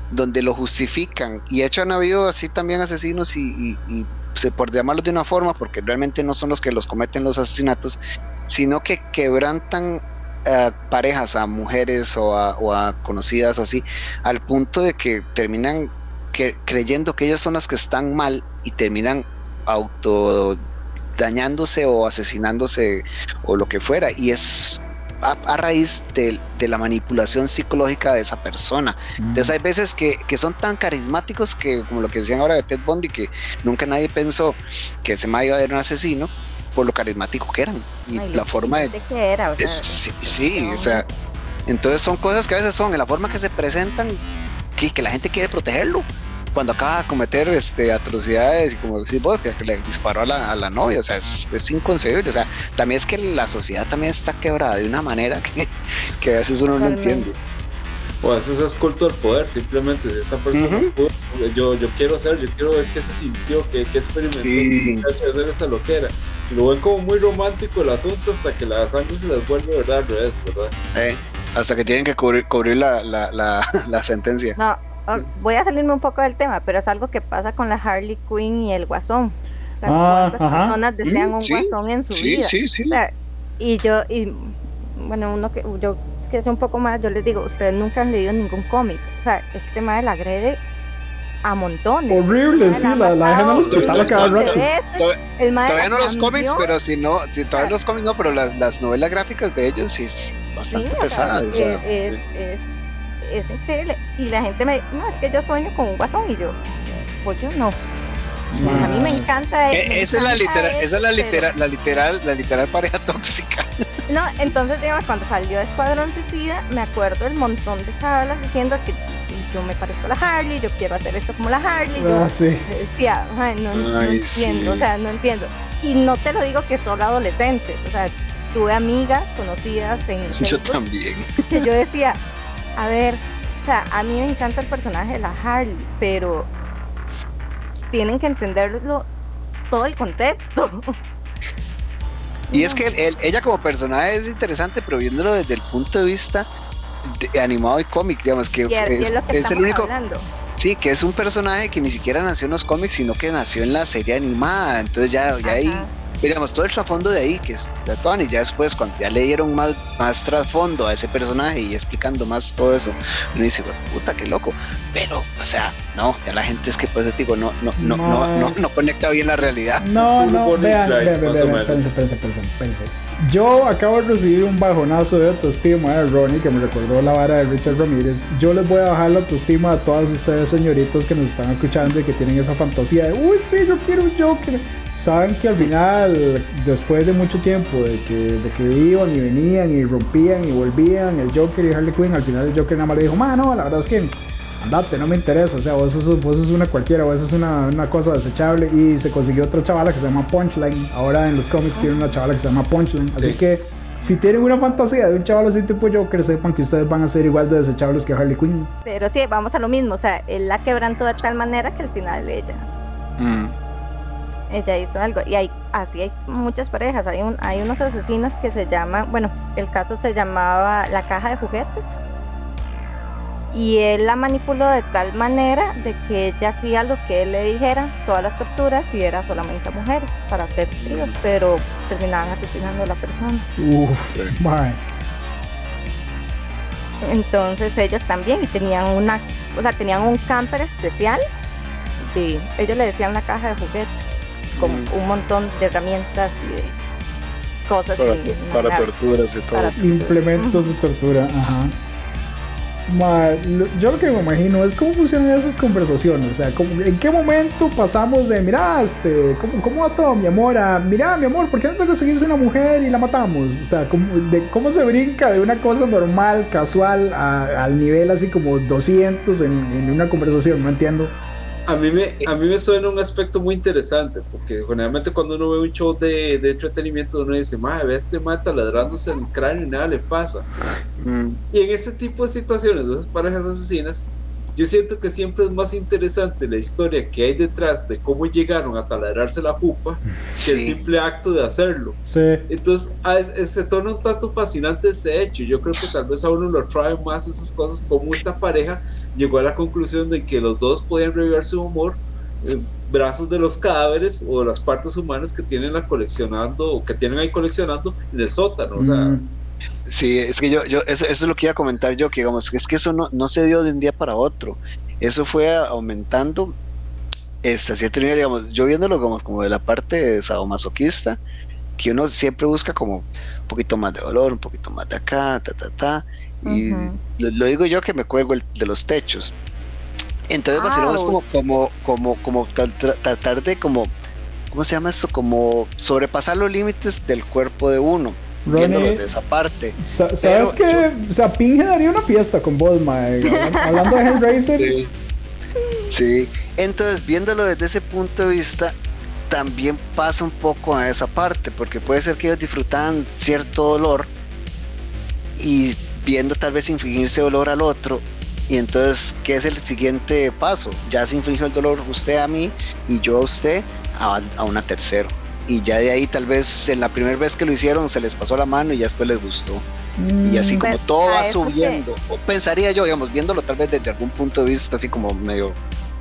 donde lo justifican y de hecho han habido así también asesinos y, y- y, por llamarlos de una forma porque realmente no son los que los cometen los asesinatos sino que quebrantan eh, parejas a mujeres o a, o a conocidas o así al punto de que terminan que- creyendo que ellas son las que están mal y terminan auto dañándose o asesinándose o lo que fuera. Y es a, a raíz de, de la manipulación psicológica de esa persona. Entonces hay veces que, que son tan carismáticos que, como lo que decían ahora de Ted Bundy, que nunca nadie pensó que ese mae iba a ser un asesino por lo carismático que eran y Ay, la forma de... que era, o sea, es- sí, sí, no, o sea, entonces son cosas que a veces son en la forma que se presentan que, que la gente quiere protegerlo. Cuando acaba de cometer este, atrocidades y como decís vos, que, le disparó a la, a la novia, o sea, es, es inconcebible. O sea, también es que la sociedad también está quebrada de una manera que, que a veces uno no entiende. O a veces es culto del poder, simplemente si esta persona pudo, yo, yo quiero hacer, yo quiero ver qué se sintió, qué, qué experimentó Sí. de hacer esta loquera. Y lo ven como muy romántico el asunto hasta que la sangre se les vuelve verdad al revés, ¿verdad? Eh, hasta que tienen que cubrir, cubrir la, la, la, la sentencia. No, voy a salirme un poco del tema, pero es algo que pasa con la Harley Quinn y el Guasón. O sea, Ah, ¿Cuántas ajá. personas desean un sí, Guasón en su sí, vida? sí, sí. O sea, y yo, y bueno, uno que yo que sé un poco más, yo les digo, ustedes nunca han leído ningún cómic. O sea, este tema del agrede a montones. Horrible, sí, la, la dejan el hospital a cada rato. El Todavía no los cómics, pero si no, si todavía los cómics no, pero las, las novelas gráficas de ellos sí es bastante Sí, pesadas. o sea. es, es, es increíble. Y la gente me dice, no, es que yo sueño con un guasón. Y yo, pues yo no. A mí me encanta. Eh, me esa es la literal, esa es la literal, la literal, la literal pareja tóxica. No, entonces, digamos, cuando salió Escuadrón Suicida, me acuerdo el montón de chavales diciendo es que yo me parezco a la Harley, yo quiero hacer esto como la Harley. yo- Ah, sí. Decía, "Ay, no, no entiendo, sí. o sea, no entiendo. Y no te lo digo que solo adolescentes, o sea, tuve amigas conocidas en Yo Facebook también. que yo decía, a ver, o sea, a mí me encanta el personaje de la Harley, pero tienen que entenderlo todo el contexto. Y es que él- él- ella como personaje es interesante, pero viéndolo desde el punto de vista de- animado y cómic, digamos que Y es, y es, es lo que es el único, hablando. sí, que es un personaje que ni siquiera nació en los cómics, sino que nació en la serie animada, entonces ya, ya ahí. Digamos, todo el trasfondo de ahí, que es de Tony, ya después cuando ya le dieron más, más trasfondo a ese personaje y explicando más todo eso, uno dice, "Güey, puta, qué loco, pero, o sea, no, ya la gente es que pues te digo, no, no, no, no, No. no, no conecta bien la realidad. No, no, vean, vean, vean, espérense, espérense. Yo acabo de recibir un bajonazo de autoestima de Ronnie que me recordó la vara de Richard Ramírez. Yo les voy a bajar la autoestima a todas ustedes, señoritas, que nos están escuchando y que tienen esa fantasía de, uy, sí, yo quiero un Joker. Saben que al final, después de mucho tiempo de que, de que iban y venían y rompían y volvían, el Joker y Harley Quinn, al final el Joker nada más le dijo, mano, la verdad es que andate, no me interesa, o sea, vos sos, vos sos una cualquiera, vos sos una, una cosa desechable y se consiguió otra chavala que se llama Punchline, ahora en los cómics tiene una chavala que se llama Punchline, así Sí. que si tienen una fantasía de un chaval así tipo Joker, sepan que ustedes van a ser igual de desechables que Harley Quinn. Pero sí, vamos a lo mismo, o sea, él la quebrantó de tal manera que al final ella, Mm. Ella hizo algo. Y hay, así hay muchas parejas, hay, un, hay unos asesinos que se llaman, bueno, el caso se llamaba la caja de juguetes. Y él la manipuló de tal manera de que ella hacía lo que él le dijera, todas las torturas, y era solamente a mujeres para hacer tríos, pero terminaban asesinando a la persona. Uff, mae. Entonces ellos también y tenían una, o sea, tenían un camper especial de, ellos le decían una caja de juguetes con Mm. un montón de herramientas y de cosas Para, sin para nada. torturas y todo. Para- Implementos de tortura, ajá. Yo lo que me imagino es cómo funcionan esas conversaciones. O sea, ¿cómo- ¿en qué momento pasamos de, mira, este, ¿cómo, cómo va todo, mi amor? A, mira, mi amor, ¿por qué no te conseguiste una mujer y la matamos? O sea, ¿cómo, de, ¿cómo se brinca de una cosa normal, casual, a- al nivel así como 200 en, en una conversación? No entiendo. A mí, me, a mí me suena un aspecto muy interesante, porque generalmente cuando uno ve un show de, de entretenimiento, uno dice, madre, ve a este mata ladrándose en el cráneo y nada le pasa. Mm. Y en este tipo de situaciones, de esas parejas asesinas, yo siento que siempre es más interesante la historia que hay detrás de cómo llegaron a taladrarse la jupa que el Sí. simple acto de hacerlo. Sí. Entonces, se torna un tanto fascinante ese hecho. Yo creo que tal vez a uno lo atrae más esas cosas, como esta pareja llegó a la conclusión de que los dos podían revivir su humor, eh, brazos de los cadáveres o las partes humanas que tienen la coleccionando o que tienen ahí coleccionando en el sótano. O sea, Mm, Sí, es que yo, yo eso, eso es lo que iba a comentar yo, que digamos, es que eso no, no se dio de un día para otro. Eso fue aumentando este, a cierto nivel, digamos, yo viéndolo como, como de la parte sadomasoquista, que uno siempre busca como un poquito más de dolor, un poquito más de acá, ta, ta, ta. Y Ujú. lo, lo digo yo que me cuelgo el- de los techos. Entonces, vacilón es como, Ouch. como, como, como tra- tratar de como, ¿cómo se llama esto? Como sobrepasar los límites del cuerpo de uno, viéndolo de esa parte. sa- ¿sabes Pero que O sea, Pinge daría una fiesta con vos, mae. Hablan- Hablando de Hellraiser. Sí. Sí. Entonces, viéndolo desde ese punto de vista, también pasa un poco a esa parte, porque puede ser que ellos disfrutaban cierto dolor y viendo tal vez infligirse dolor al otro. Y entonces, ¿qué es el siguiente paso? Ya se infligió el dolor usted a mí y yo a usted a, a una tercera. Y ya de ahí tal vez en la primera vez que lo hicieron se les pasó la mano y ya después les gustó. Y así Mm, como Pues, todo va que- subiendo. O pensaría yo, digamos, viéndolo tal vez desde algún punto de vista así como medio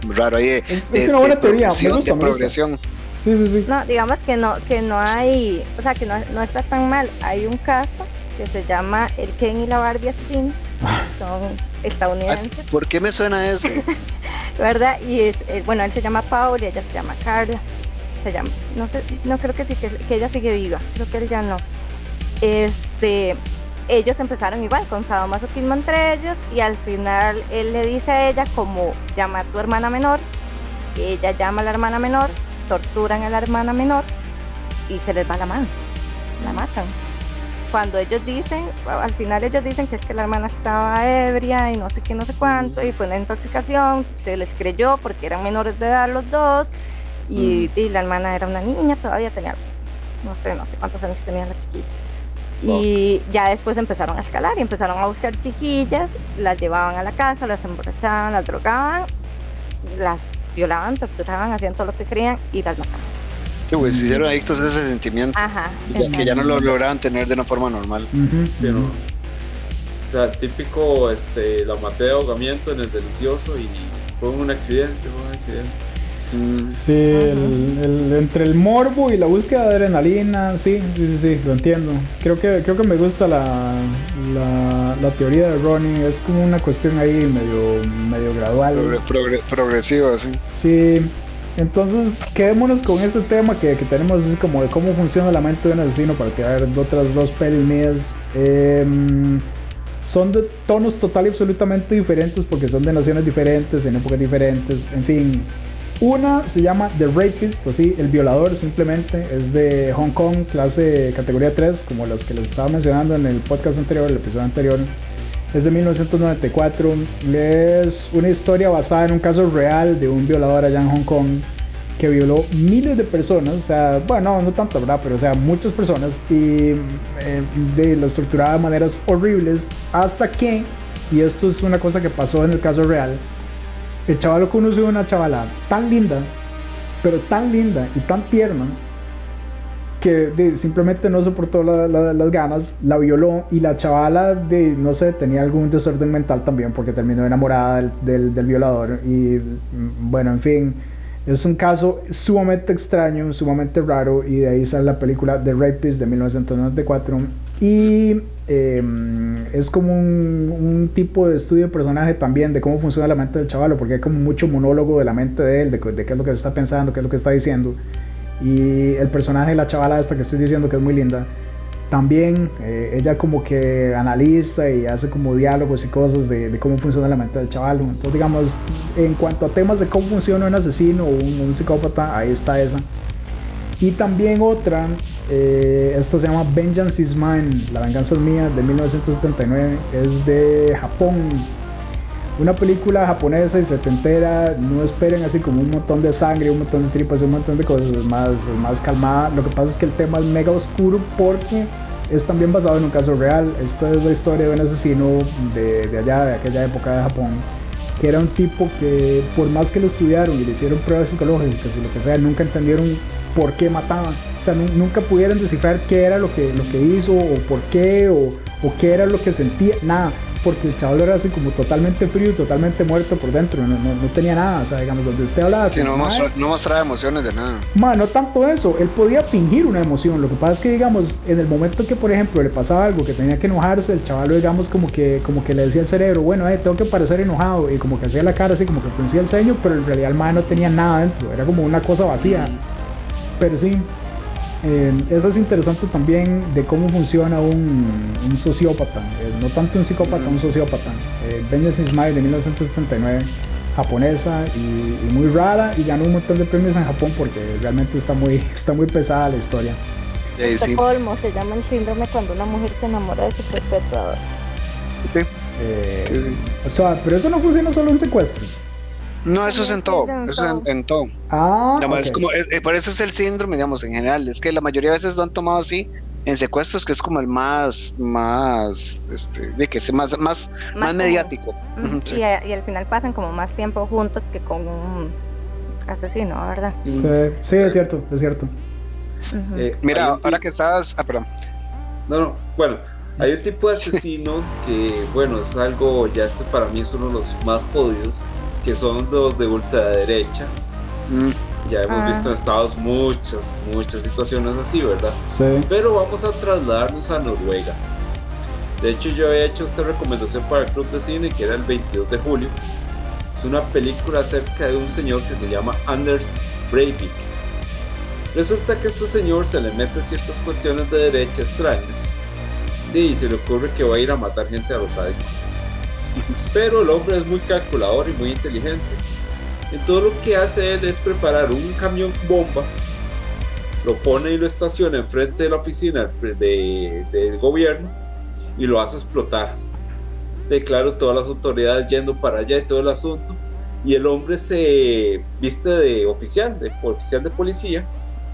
raro ahí de, Es, de- es una buena de teoría, me progresión, gusta, de me gusta. progresión. Sí, sí, sí. No, digamos que no, que no hay, o sea, que no, no estás tan mal. Hay un caso que se llama El Ken y la Barbie asesino. Son Ay, estadounidenses. ¿Por qué me suena eso? ¿verdad? Y es, eh, bueno, él se llama Paul y ella se llama Carla. Se llama, no sé, no creo que sí, que, que ella sigue viva, creo que él ya no. Este, ellos empezaron igual con sadomasoquismo entre ellos y al final él le dice a ella como llama a tu hermana menor, ella llama a la hermana menor, torturan a la hermana menor y se les va la mano, la matan. Cuando ellos dicen, al final ellos dicen que es que la hermana estaba ebria y no sé qué, no sé cuánto, y fue una intoxicación, se les creyó porque eran menores de edad los dos, y, y la hermana era una niña, todavía tenía, no sé, no sé cuántos años tenía la chiquilla. Y ya después empezaron a escalar y empezaron a buscar chiquillas, las llevaban a la casa, las emborrachaban, las drogaban, las violaban, torturaban, hacían todo lo que querían y las mataban. Sí, pues se hicieron adictos a ese sentimiento. Ajá. ya- que ya no lo lograban tener de una forma normal. Sí, ¿no? O sea, típico, este, la maté de ahogamiento en el delicioso y fue un accidente, fue un accidente. Mm, Sí, el- el- entre el morbo y la búsqueda de adrenalina, sí, sí, sí, sí, lo entiendo. Creo que, creo que me gusta la, la, la teoría de Ronnie, es como una cuestión ahí medio, medio gradual. progre- progre- progresivo, así. Sí, entonces quedémonos con ese tema que, tenemos así como de cómo funciona la mente de un asesino para tirar otras dos pelis mías. Em, son de tonos total y absolutamente diferentes porque son de naciones diferentes, en épocas diferentes, en fin. Una se llama The Rapist, así, el violador simplemente, es de Hong Kong, clase categoría 3, como las que les estaba mencionando en el podcast anterior, el episodio anterior. Es de 1994. Es una historia basada en un caso real de un violador allá en Hong Kong que violó miles de personas. O sea, bueno, no tanto, ¿verdad? Pero, o sea, muchas personas y eh, de, los torturaba de maneras horribles hasta que, y esto es una cosa que pasó en el caso real, el chaval conoció una chavala tan linda, pero tan linda y tan tierna que simplemente no soportó la- la- las ganas, la violó y la chavala, de, no sé, tenía algún desorden mental también porque terminó enamorada del, del- del violador y mm, bueno, en fin, es un caso sumamente extraño, sumamente raro y de ahí sale la película The Rapist de 1994 y eh, es como un, tipo de estudio de personaje también de cómo funciona la mente del chavalo porque hay como mucho monólogo de la mente de él, de, de qué es lo que está pensando, qué es lo que está diciendo y el personaje de la chavala esta que estoy diciendo que es muy linda, también eh, ella como que analiza y hace como diálogos y cosas de, de cómo funciona la mente del chavalo. Entonces digamos, en cuanto a temas de cómo funciona un asesino o un, un psicópata, ahí está esa. Y también otra, eh, esto se llama Vengeance is Mine, La venganza es mía, de 1979, es de Japón. Una película japonesa y setentera, no esperen así como un montón de sangre, un montón de tripas, un montón de cosas, es más, más calmada. Lo que pasa es que el tema es mega oscuro porque es también basado en un caso real. Esta es la historia de un asesino de, de allá, de aquella época de Japón, que era un tipo que por más que lo estudiaron y le hicieron pruebas psicológicas y lo que sea, nunca entendieron por qué mataba. O sea, nu- nunca pudieron descifrar qué era lo que, lo que hizo o por qué o qué era lo que sentía, nada. Porque el chaval era así como totalmente frío, totalmente muerto por dentro, no, no, no tenía nada. O sea, digamos, donde usted hablaba... Sí, no, mostraba emociones de nada. Ma, no tanto eso, él podía fingir una emoción. Lo que pasa es que, digamos, en el momento que, por ejemplo, le pasaba algo que tenía que enojarse, el chaval, digamos, como que, como que le decía al cerebro, bueno, eh, tengo que parecer enojado, y como que hacía la cara así, como que fruncía el ceño, pero en realidad el ma no tenía nada dentro, era como una cosa vacía. Pero sí, eh, eso es interesante también de cómo funciona un, un sociópata, eh, no tanto un psicópata, un sociópata. Eh, is Mine de 1979, japonesa y, y muy rara y ganó un montón de premios en Japón porque realmente está muy, está muy pesada la historia. Estocolmo se llama el síndrome cuando una mujer se enamora de su perpetuador. sí, Eh, sí, sí. O sea, pero eso no funciona solo en secuestros. No, eso es en todo. Eso es en, todo. en todo. Ah, ok. es como, es- eh, por eso es el síndrome, digamos, en general. Es que la mayoría de veces lo han tomado así en secuestros, que es como el más, más, este, de que es más, más, más, mediático. Sí. y, a- y al final pasan como más tiempo juntos que con un asesino, ¿verdad? Sí, sí, es cierto, es cierto. Eh, Mira, ahora que estabas, ah, perdón. No, no, bueno, hay un tipo de asesino que, bueno, es algo, ya este para mí es uno de los más jodidos, que son los de ultraderecha. Mm, Ya hemos Ah. visto en Estados muchas, muchas situaciones así, ¿verdad? Sí. Pero vamos a trasladarnos a Noruega. De hecho, yo había hecho esta recomendación para el Club de Cine, que era el 22 de julio. Es una película acerca de un señor que se llama Anders Breivik. Resulta que a este señor se le mete ciertas cuestiones de derecha extrañas y se le ocurre que va a ir a matar gente a los años. Pero el hombre es muy calculador y muy inteligente. Todo lo que hace él es preparar un camión bomba, lo pone y lo estaciona enfrente de la oficina del gobierno y lo hace explotar. De claro, todas las autoridades yendo para allá y todo el asunto. Y el hombre se viste de oficial, de oficial de policía,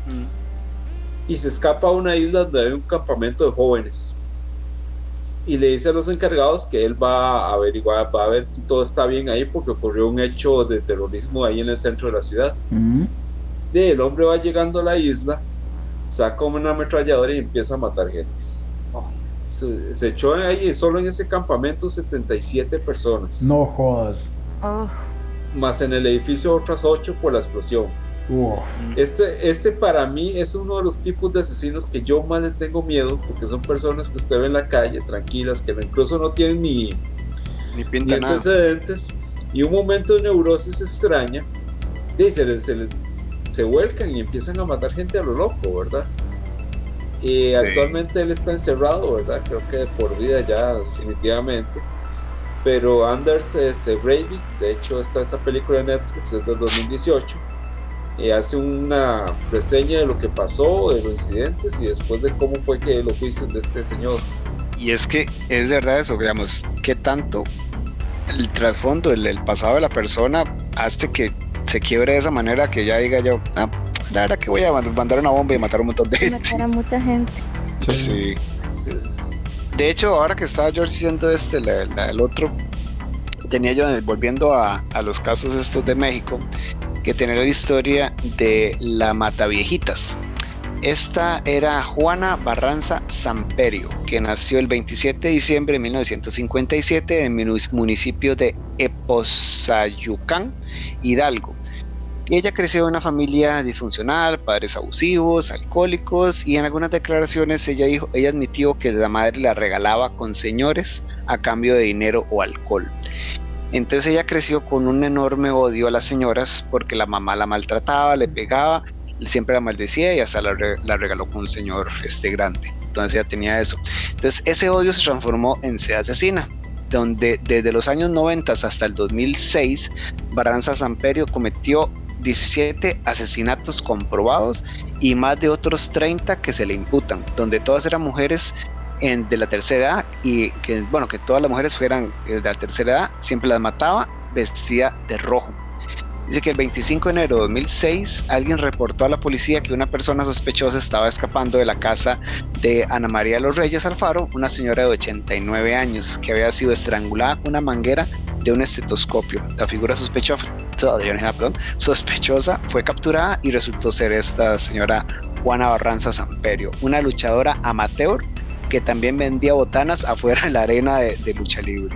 mm. y se escapa a una isla donde hay un campamento de jóvenes y le dice a los encargados que él va a averiguar, va a ver si todo está bien ahí porque ocurrió un hecho de terrorismo ahí en el centro de la ciudad. de, el hombre va llegando a la isla, saca una ametralladora y empieza a matar gente. Oh. Se, echó ahí solo en ese campamento 77 personas. No jodas. Oh. Más en el edificio otras 8 por la explosión. Este, este para mí es uno de los tipos de asesinos que yo más le tengo miedo, porque son personas que usted ve en la calle tranquilas, que incluso no tienen ni, ni, antecedentes, y un momento de neurosis extraña, y se, se, vuelcan y empiezan a matar gente a lo loco, ¿verdad? Y actualmente él está encerrado, ¿verdad? Creo que por vida ya, definitivamente. Pero Anders S. Breivik, de hecho, está esta película de Netflix, es del 2018 eh, hace una reseña de lo que pasó, de los incidentes y después de cómo fue que los juicios de este señor. Y es que es verdad eso, digamos, que tanto el trasfondo, el, pasado de la persona hace que se quiebre de esa manera que ya diga yo, ah, la verdad que voy a mandar una bomba y matar un montón de gente. Matar a mucha gente. Sí. De hecho, ahora que estaba George diciendo este, el otro, tenía yo, volviendo a, a los casos estos de México, que tiene la historia de la Mataviejitas. Esta era Juana Barranza Samperio, que nació el 27 de diciembre de 1957 en el municipio de Eposayucán, Hidalgo. Ella creció en una familia disfuncional, padres abusivos, alcohólicos y en algunas declaraciones ella, dijo, ella admitió que la madre la regalaba con señores a cambio de dinero o alcohol. Entonces ella creció con un enorme odio a las señoras porque la mamá la maltrataba, le pegaba, siempre la maldecía y hasta la, regaló con un señor este, grande. Entonces ella tenía eso. Entonces ese odio se transformó en sed asesina donde desde los años 90 hasta el 2006, Baranza Samperio cometió 17 asesinatos comprobados y más de otros 30 que se le imputan, donde todas eran mujeres de la tercera edad y que, bueno, que todas las mujeres fueran eh, de la tercera edad, siempre las mataba vestida de rojo. Dice que el 25 de enero de 2006 alguien reportó a la policía que una persona sospechosa estaba escapando de la casa de Ana María los Reyes Alfaro, una señora de 89 años que había sido estrangulada con una manguera de un estetoscopio. La figura sospechosa, sospechosa fue capturada y resultó ser esta señora Juana Barranza Samperio, una luchadora amateur que también vendía botanas afuera en la arena de, lucha libre.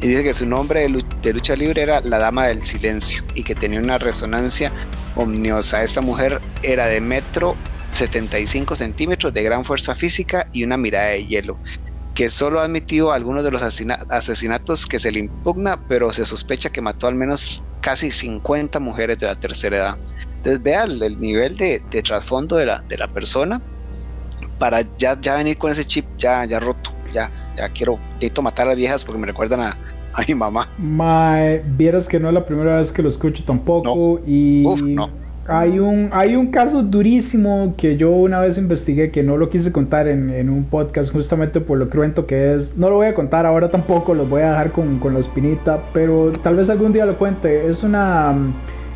Y dice que su nombre de, lucha libre era la Dama del Silencio y que tenía una resonancia omniosa. Esta mujer era de metro 75 centímetros, de gran fuerza física y una mirada de hielo, que solo ha admitido algunos de los asesinatos que se le impugna, pero se sospecha que mató al menos casi 50 mujeres de la tercera edad. Entonces vea el, nivel de, trasfondo de la, de la persona para ya, ya venir con ese chip ya, ya roto. Ya, ya quiero, necesito matar a las viejas porque me recuerdan a, a mi mamá. Mae, vieras que no es la primera vez que lo escucho tampoco. Y hay un, hay un caso durísimo que yo una vez investigué que no lo quise contar en, en, un podcast justamente por lo cruento que es. No lo voy a contar ahora tampoco, los voy a dejar con, con la espinita, pero tal vez algún día lo cuente. Es una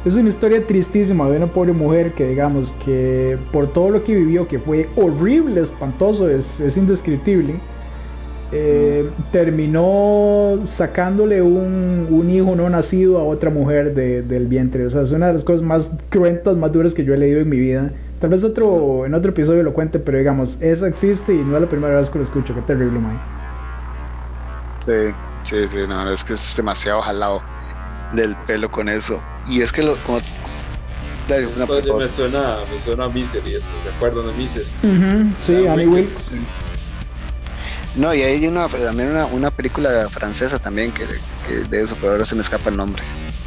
es una historia tristísima de una pobre mujer que digamos que por todo lo que vivió, que fue horrible, espantoso, es, indescriptible, eh, terminó sacándole un, hijo no nacido a otra mujer del vientre. O sea, es una de las cosas más cruentas, más duras que yo he leído en mi vida. Tal vez otro, en otro episodio lo cuente, pero digamos, eso existe y no es la primera vez que lo escucho. Qué terrible, Mike. Sí, sí, sí, no, es que es demasiado jalado del pelo con eso. Y es que lo, como, me suena, me suena a Misery, eso, recuerdo de Misery. sí, Annie Wilkes. No, y hay una, también una, una película francesa también que, de eso, pero ahora se me escapa el nombre.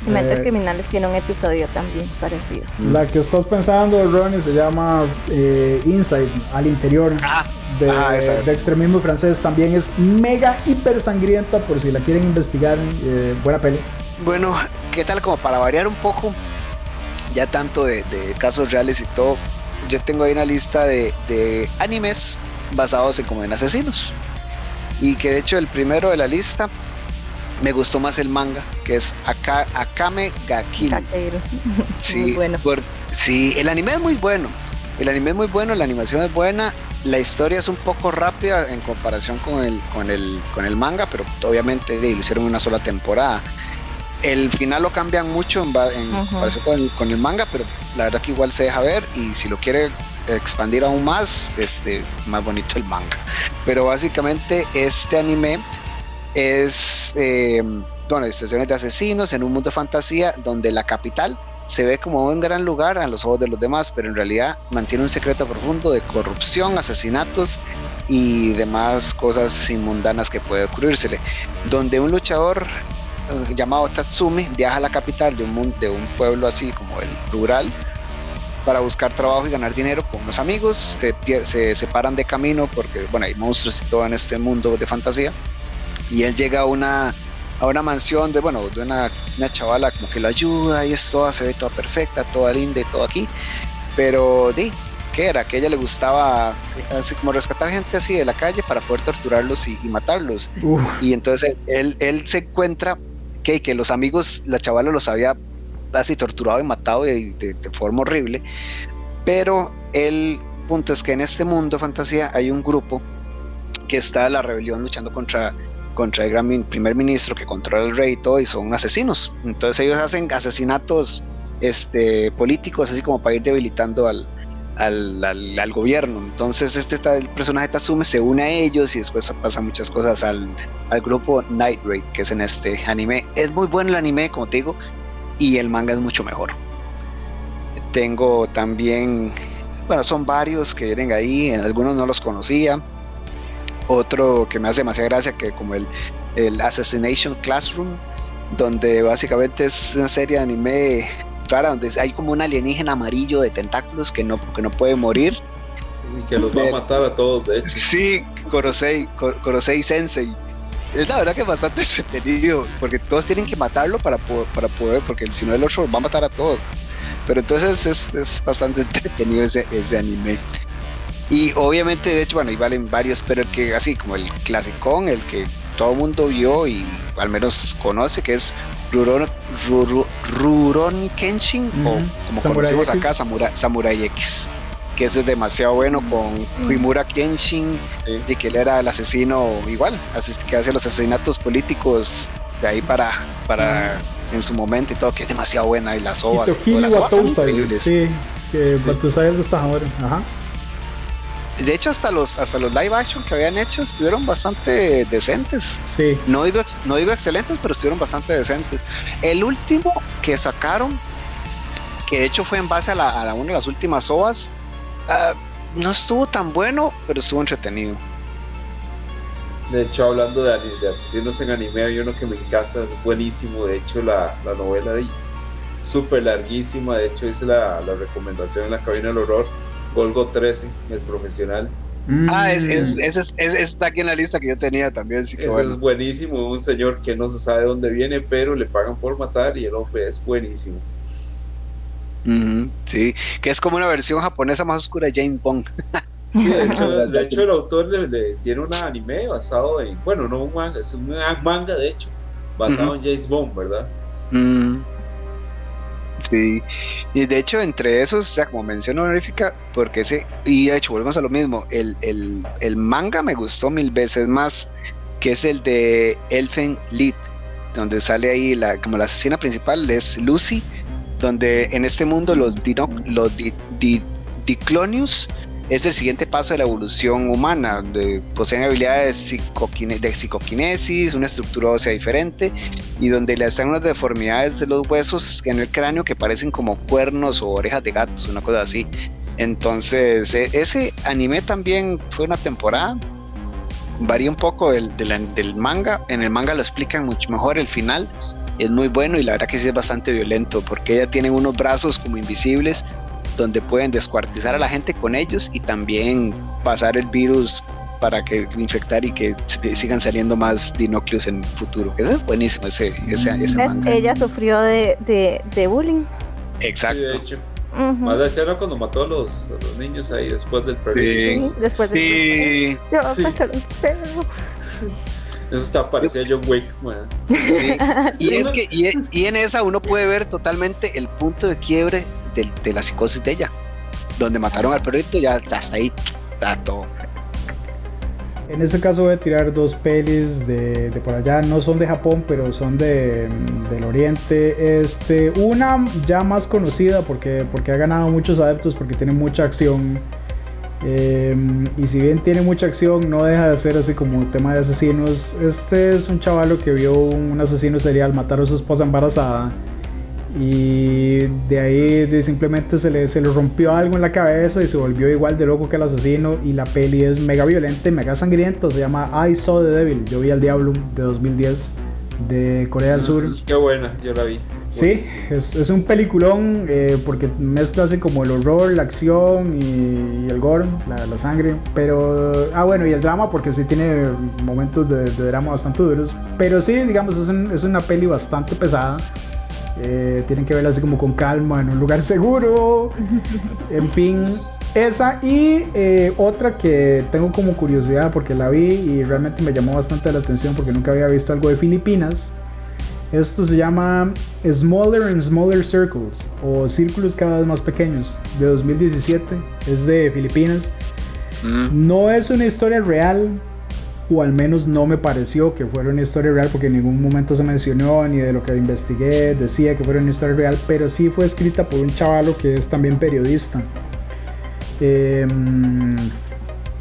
Mentes Eh, Criminales tiene un episodio también parecido. La que estás pensando, Ronnie, se llama eh, Inside, al interior Ah, de, ah, esa es. de extremismo francés. También es mega hiper sangrienta por si la quieren investigar. eh, buena peli. Bueno, ¿qué tal como para variar un poco? Ya tanto de, de casos reales y todo, yo tengo ahí una lista de, de animes basados en como en asesinos. Y que de hecho el primero de la lista me gustó más el manga, que es Aka- Akame ga Kill. Taquero. Sí, Muy bueno. por- sí, el anime es muy bueno. El anime es muy bueno, la animación es buena, la historia es un poco rápida en comparación con el, con el, con el manga, pero obviamente de, lo hicieron una sola temporada. El final lo cambian mucho en, en Ujú. comparación con el, con el manga, pero la verdad que igual se deja ver y si lo quiere expandir aún más, este, más bonito el manga. Pero básicamente este anime es, eh, bueno, situaciones de asesinos en un mundo de fantasía donde la capital se ve como un gran lugar a los ojos de los demás, pero en realidad mantiene un secreto profundo de corrupción, asesinatos y demás cosas inmundanas que puede ocurrírsele. Donde un luchador llamado Tatsumi viaja a la capital de un, de un pueblo así como el rural para buscar trabajo y ganar dinero con unos amigos, se, se separan de camino porque bueno, hay monstruos y todo en este mundo de fantasía. Y él llega a una a una mansión de bueno de una, una chavala como que lo ayuda y es toda se ve toda perfecta toda linda y todo aquí. Pero di qué era que a ella le gustaba así como rescatar gente así de la calle para poder torturarlos y, y matarlos. Uf, y entonces él, él se encuentra que, los amigos la chavala los había así torturado y matado de, de- de forma horrible pero el punto es que en este mundo de fantasía hay un grupo que está la rebelión luchando contra contra el gran primer ministro que controla el rey y todo y son asesinos. Entonces ellos hacen asesinatos este políticos así como para ir debilitando al al, al- gobierno. Entonces este está- el personaje Tatsume se une a ellos y después pasan muchas cosas al, al grupo Night Raid que es en este anime. Es muy bueno el anime como te digo y el manga es mucho mejor. Tengo también bueno son varios que vienen ahí algunos no los conocía. Otro que me hace demasiada gracia que como el, el Assassination Classroom donde básicamente es una serie de anime donde hay como un alienígena amarillo de tentáculos que no, que no puede morir Y que los va a matar a todos, de hecho. Sí, Korosei, Kor- Korosei Sensei. Es la verdad que es bastante entretenido, porque todos tienen que matarlo para, po- para poder, porque si no el otro va a matar a todos. Pero entonces es, es bastante entretenido ese, ese anime. Y obviamente, de hecho, bueno, ahí valen varios, pero el que así como el clasicón, el que todo el mundo vio y al menos conoce, que es Rurouni Ruro, Rurouni Kenshin, o Ujú, como Samurai conocemos X. acá, Samurai, Samurai X. Que ese es demasiado bueno con Himura Kenshin, Sí. y que él era el asesino igual, así que hace los asesinatos políticos de ahí para, para en su momento y todo, que es demasiado buena y las ovas, y las ovas son increíbles. sí, que Sí. Batusai es de esta ahora. Ajá. De hecho hasta los hasta los live action que habían hecho estuvieron bastante decentes. Sí. No digo no digo excelentes, pero estuvieron bastante decentes. El último que sacaron, que de hecho fue en base a, la, a la- una de las últimas ovas, ah, no estuvo tan bueno, pero estuvo entretenido. De hecho, hablando de, de asesinos en anime, hay uno que me encanta, es buenísimo. De hecho, la, la novela de súper larguísima. De hecho, hice la, la recomendación en la cabina del horror. Golgo 13, el profesional. Ah, es, Mm. es, ese es- ese está aquí en la lista que yo tenía también, así que Ese bueno. es buenísimo. Un señor que no se sabe de dónde viene, pero le pagan por matar y el hombre es buenísimo. Ujú, sí, que es como una versión japonesa más oscura de Jane Bond. Sí, de, hecho, de hecho, el autor le, le- tiene un anime basado en, bueno, no un manga, es un manga de hecho, basado en James Bond, ¿verdad? Mm, Sí, y de hecho entre esos, o sea, como mención honorífica, porque ese, y de hecho volvemos a lo mismo, el, el, el manga me gustó mil veces más, que es el de Elfen Lied, donde sale ahí la, como la asesina principal es Lucy, donde en este mundo los, dino, los di, di- Diclonius es el siguiente paso de la evolución humana, donde poseen habilidades de psicoquinesis, una estructura ósea diferente, y donde le están unas deformidades de los huesos en el cráneo que parecen como cuernos o orejas de gatos, una cosa así. Entonces, e- ese anime también fue una temporada. Varía un poco del, del- del manga. En el manga lo explican mucho mejor el final. es muy bueno y la verdad que sí es bastante violento porque ella tiene unos brazos como invisibles donde pueden descuartizar a la gente con ellos y también pasar el virus para que infectar y que sigan saliendo más dinocleos en el futuro. Eso es buenísimo ese, ese, Ella sufrió de, de, bullying. Exacto. de hecho. Más de escena cuando mató a los, los, niños ahí después del perrito. Sí, después sí. Eso está parecía John Wick. Sí. Y es que y, y, en esa uno puede ver totalmente el punto de quiebre de, la psicosis de ella. Donde mataron al perrito, ya hasta ahí está todo. En este caso voy a tirar dos pelis de, por allá, no son de Japón, pero son de, del Oriente. Este, una ya más conocida porque, porque ha ganado muchos adeptos, porque tiene mucha acción. Em, y si bien tiene mucha acción, no deja de ser así como tema de asesinos. Este es un chavalo que vio un asesino serial matar a su esposa embarazada y de ahí de simplemente se le, se le rompió algo en la cabeza y se volvió igual de loco que el asesino. Y la peli es mega violenta, mega sangrienta. Se llama I Saw the Devil. Yo vi al Diablo de 2010 de Corea del Sur. Qué buena, yo la vi. Sí, es, es, un peliculón eh, porque mezcla así como el horror, la acción y, el gore, la, la, sangre. Pero, ah, bueno, y el drama porque sí tiene momentos de, de drama bastante duros. Pero sí, digamos, es, un, es una peli bastante pesada. Eh, tienen que verla así como con calma, en un lugar seguro. en fin, esa y eh, otra que tengo como curiosidad porque la vi y realmente me llamó bastante la atención porque nunca había visto algo de Filipinas. Esto se llama Smaller and Smaller Circles o Círculos cada vez más pequeños de 2017. Es de Filipinas. Mm. No es una historia real, o al menos no me pareció que fuera una historia real porque en ningún momento se mencionó ni de lo que investigué decía que fuera una historia real, pero sí fue escrita por un chavalo que es también periodista. Em,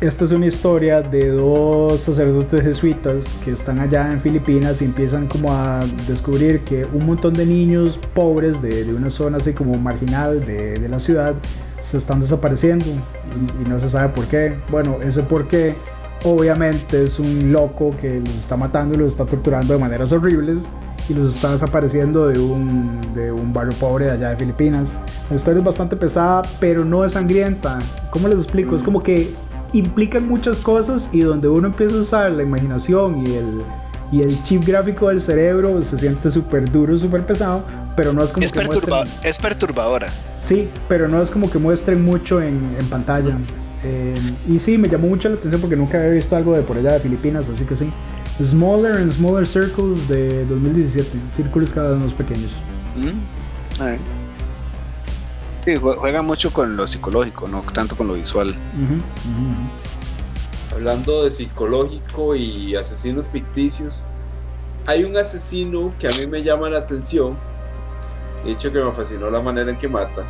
esta es una historia de dos sacerdotes jesuitas que están allá en Filipinas y empiezan como a descubrir que un montón de niños pobres de, de una zona así como marginal de, de, la ciudad se están desapareciendo y, y no se sabe por qué. Bueno, ese por qué obviamente es un loco que los está matando y los está torturando de maneras horribles y los está desapareciendo de un, de un barrio pobre de allá de Filipinas. La historia es bastante pesada, pero no es sangrienta. ¿Cómo les explico? Es como que implican muchas cosas y donde uno empieza a usar la imaginación y el, y el chip gráfico del cerebro se siente súper duro, súper pesado, pero no es como es que Es perturbadora. Sí, pero no es como que muestren mucho en, en pantalla. Eh, y sí, me llamó mucho la atención porque nunca había visto algo de por allá de Filipinas, así que sí. Smaller and Smaller Circles de 2017, círculos cada vez más pequeños. Mm, sí, juega mucho con lo psicológico, no tanto con lo visual. Hablando de psicológico y asesinos ficticios, hay un asesino que a mí me llama la atención, de hecho que me fascinó la manera en que mata,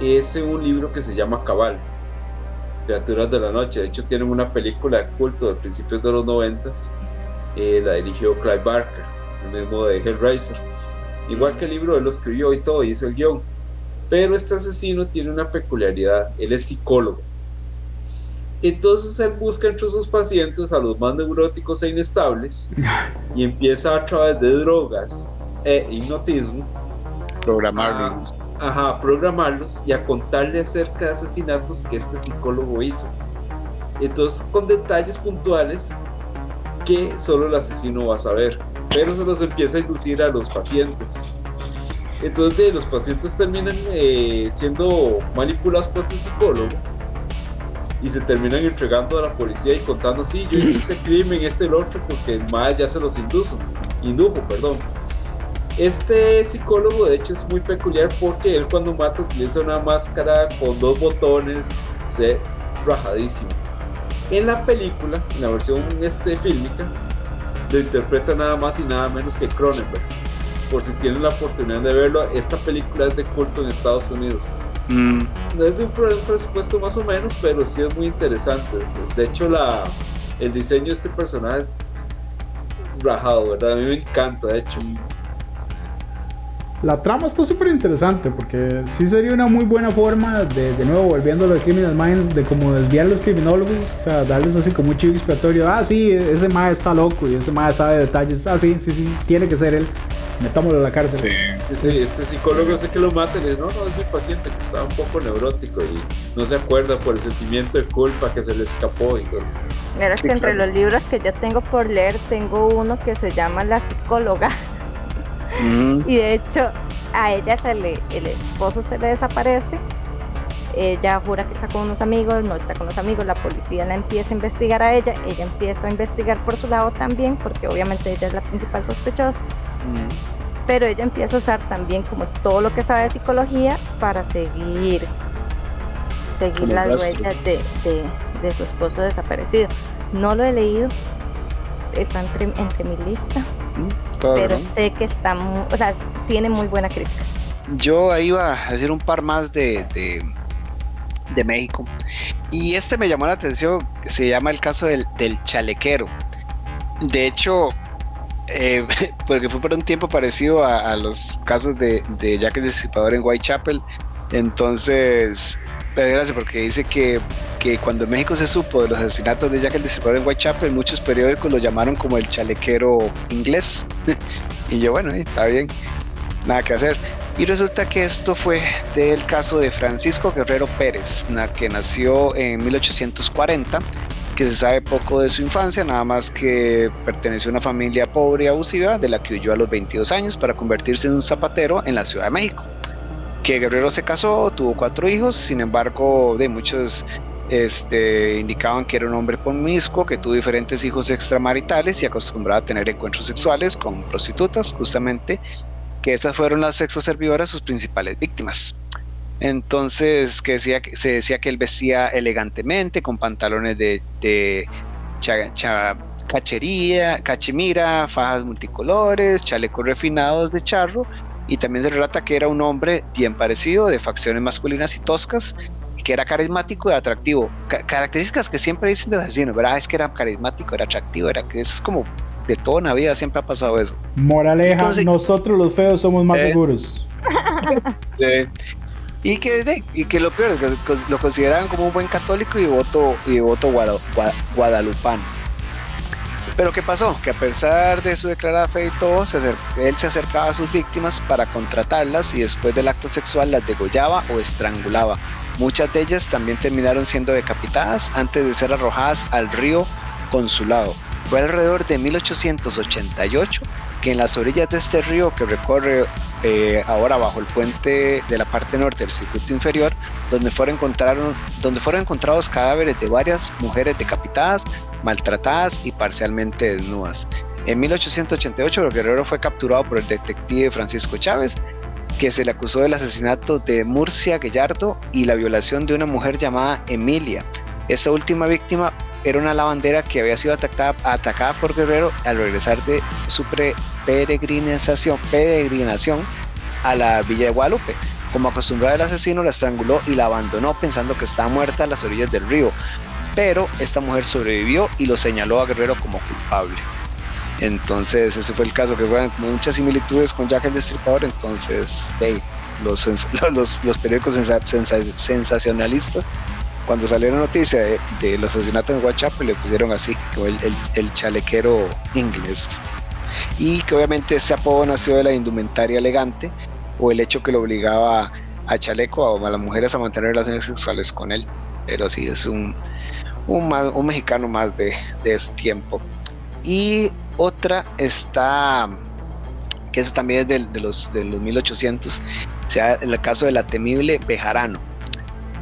es en un libro que se llama Cabal Criaturas de la Noche. De hecho, tienen una película de culto de principios de los noventas. Eh, la dirigió Clive Barker, el mismo de Hellraiser. Igual que el libro, él lo escribió y todo, hizo el guion. Pero este asesino tiene una peculiaridad, él es psicólogo. Entonces él busca entre sus pacientes a los más neuróticos e inestables y empieza a través de drogas e hipnotismo programarlos ajá, programarlos y a contarle acerca de asesinatos que este psicólogo hizo. Entonces, con detalles puntuales que solo el asesino va a saber, pero se los empieza a inducir a los pacientes. Entonces, los pacientes terminan eh, siendo manipulados por este psicólogo y se terminan entregando a la policía y contando, sí, yo hice este crimen, este el otro, porque el mal ya se los indujo, indujo, perdón. Este psicólogo de hecho es muy peculiar porque él cuando mata utiliza una máscara con dos botones, se rajadísimo. En la película, en la versión este, fílmica, lo interpreta nada más y nada menos que Cronenberg. Por si tienen la oportunidad de verlo, esta película es de culto en Estados Unidos. Mm. No es de un presupuesto más o menos, pero sí es muy interesante. De hecho, la, el diseño de este personaje es rajado, ¿verdad? A mí me encanta, de hecho. La trama está súper interesante porque sí sería una muy buena forma de, de nuevo, volviendo a los Criminal Minds, de como desviar a los criminólogos, o sea, darles así como un chivo expiatorio. Ah, sí, ese mae está loco y ese mae sabe detalles. Ah, sí, sí, sí, tiene que ser él. Metámoslo a la cárcel. Este, este psicólogo sé que lo mata y le dice, no, no, es mi paciente que estaba un poco neurótico y no se acuerda por el sentimiento de culpa que se le escapó. Y todo. Mira, es que entre los libros que yo tengo por leer, tengo uno que se llama La psicóloga. Mm, Y de hecho, a ella se le, el esposo se le desaparece. Ella jura que está con unos amigos, no está con los amigos, la policía la empieza a investigar a ella, ella empieza a investigar por su lado también, porque obviamente ella es la principal sospechosa, mm. pero ella empieza a usar también como todo lo que sabe de psicología para seguir, seguir las huellas de, de- de su esposo desaparecido. No lo he leído, está entre, entre mi lista, Mm, todo pero sé que está, o sea, tiene muy buena crítica. Yo ahí iba a decir un par más de, de, de México. Y este me llamó la atención, se llama el caso del, del chalequero. De hecho, eh, porque fue por un tiempo parecido a, a los casos de, de Jack el Destripador en Whitechapel. Entonces, me da gracia porque dice que, que cuando en México se supo de los asesinatos de Jack el Destripador en Whitechapel, muchos periódicos lo llamaron como el chalequero inglés. y yo, bueno, eh, está bien, nada que hacer. Y resulta que esto fue del caso de Francisco Guerrero Pérez, que nació en 1840, que se sabe poco de su infancia, nada más que perteneció a una familia pobre y abusiva, de la que huyó a los 22 años para convertirse en un zapatero en la Ciudad de México. Que Guerrero se casó, tuvo cuatro hijos, sin embargo, de muchos este, indicaban que era un hombre promiscuo, que tuvo diferentes hijos extramaritales y acostumbraba a tener encuentros sexuales con prostitutas, justamente que estas fueron las sexoservidoras sus principales víctimas. Entonces, que decía, se decía que él vestía elegantemente, con pantalones de, de cha- cha- cachería, cachemira, fajas multicolores, chalecos refinados de charro, y también se relata que era un hombre bien parecido, de facciones masculinas y toscas, y que era carismático y atractivo. Ca- características que siempre dicen de asesinos, ¿verdad? Es que era carismático, era atractivo, era que eso es como de toda una vida siempre ha pasado eso. Moraleja, Entonces- nosotros los feos somos más Eh. seguros. Y que, y que lo peor es que lo consideraban como un buen católico y voto, y voto guada- gua- guadalupano. Pero ¿qué pasó? Que a pesar de su declarada fe y todo, se él se acercaba a sus víctimas para contratarlas y después del acto sexual las degollaba o estrangulaba. Muchas de ellas también terminaron siendo decapitadas antes de ser arrojadas al río Consulado. Fue alrededor de 1888 que en las orillas de este río que recorre eh, ahora bajo el puente de la parte norte del circuito inferior, donde fueron, encontraron, donde fueron encontrados cadáveres de varias mujeres decapitadas, maltratadas y parcialmente desnudas. En 1888 el guerrero fue capturado por el detective Francisco Chávez, que se le acusó del asesinato de Murcia Gallardo y la violación de una mujer llamada Emilia. Esta última víctima era una lavandera que había sido atacada, por Guerrero al regresar de su peregrinación, peregrinación a la villa de Guadalupe. Como acostumbraba el asesino, la estranguló y la abandonó pensando que estaba muerta a las orillas del río. Pero esta mujer sobrevivió y lo señaló a Guerrero como culpable. Entonces, ese fue el caso, que fueron muchas similitudes con Jack el Destripador. Entonces, los, periódicos sensa- sensa- sensacionalistas, cuando salió la noticia de, de los asesinatos en WhatsApp, le pusieron así, como el, chalequero inglés. Y que obviamente ese apodo nació de la indumentaria elegante o el hecho que lo obligaba a Chaleco a, a las mujeres a mantener relaciones sexuales con él. Pero sí, es un, un, mexicano más de, de ese tiempo. Y otra está, que esa también es del- de, los, de los 1800, o sea, el caso de la temible Bejarano.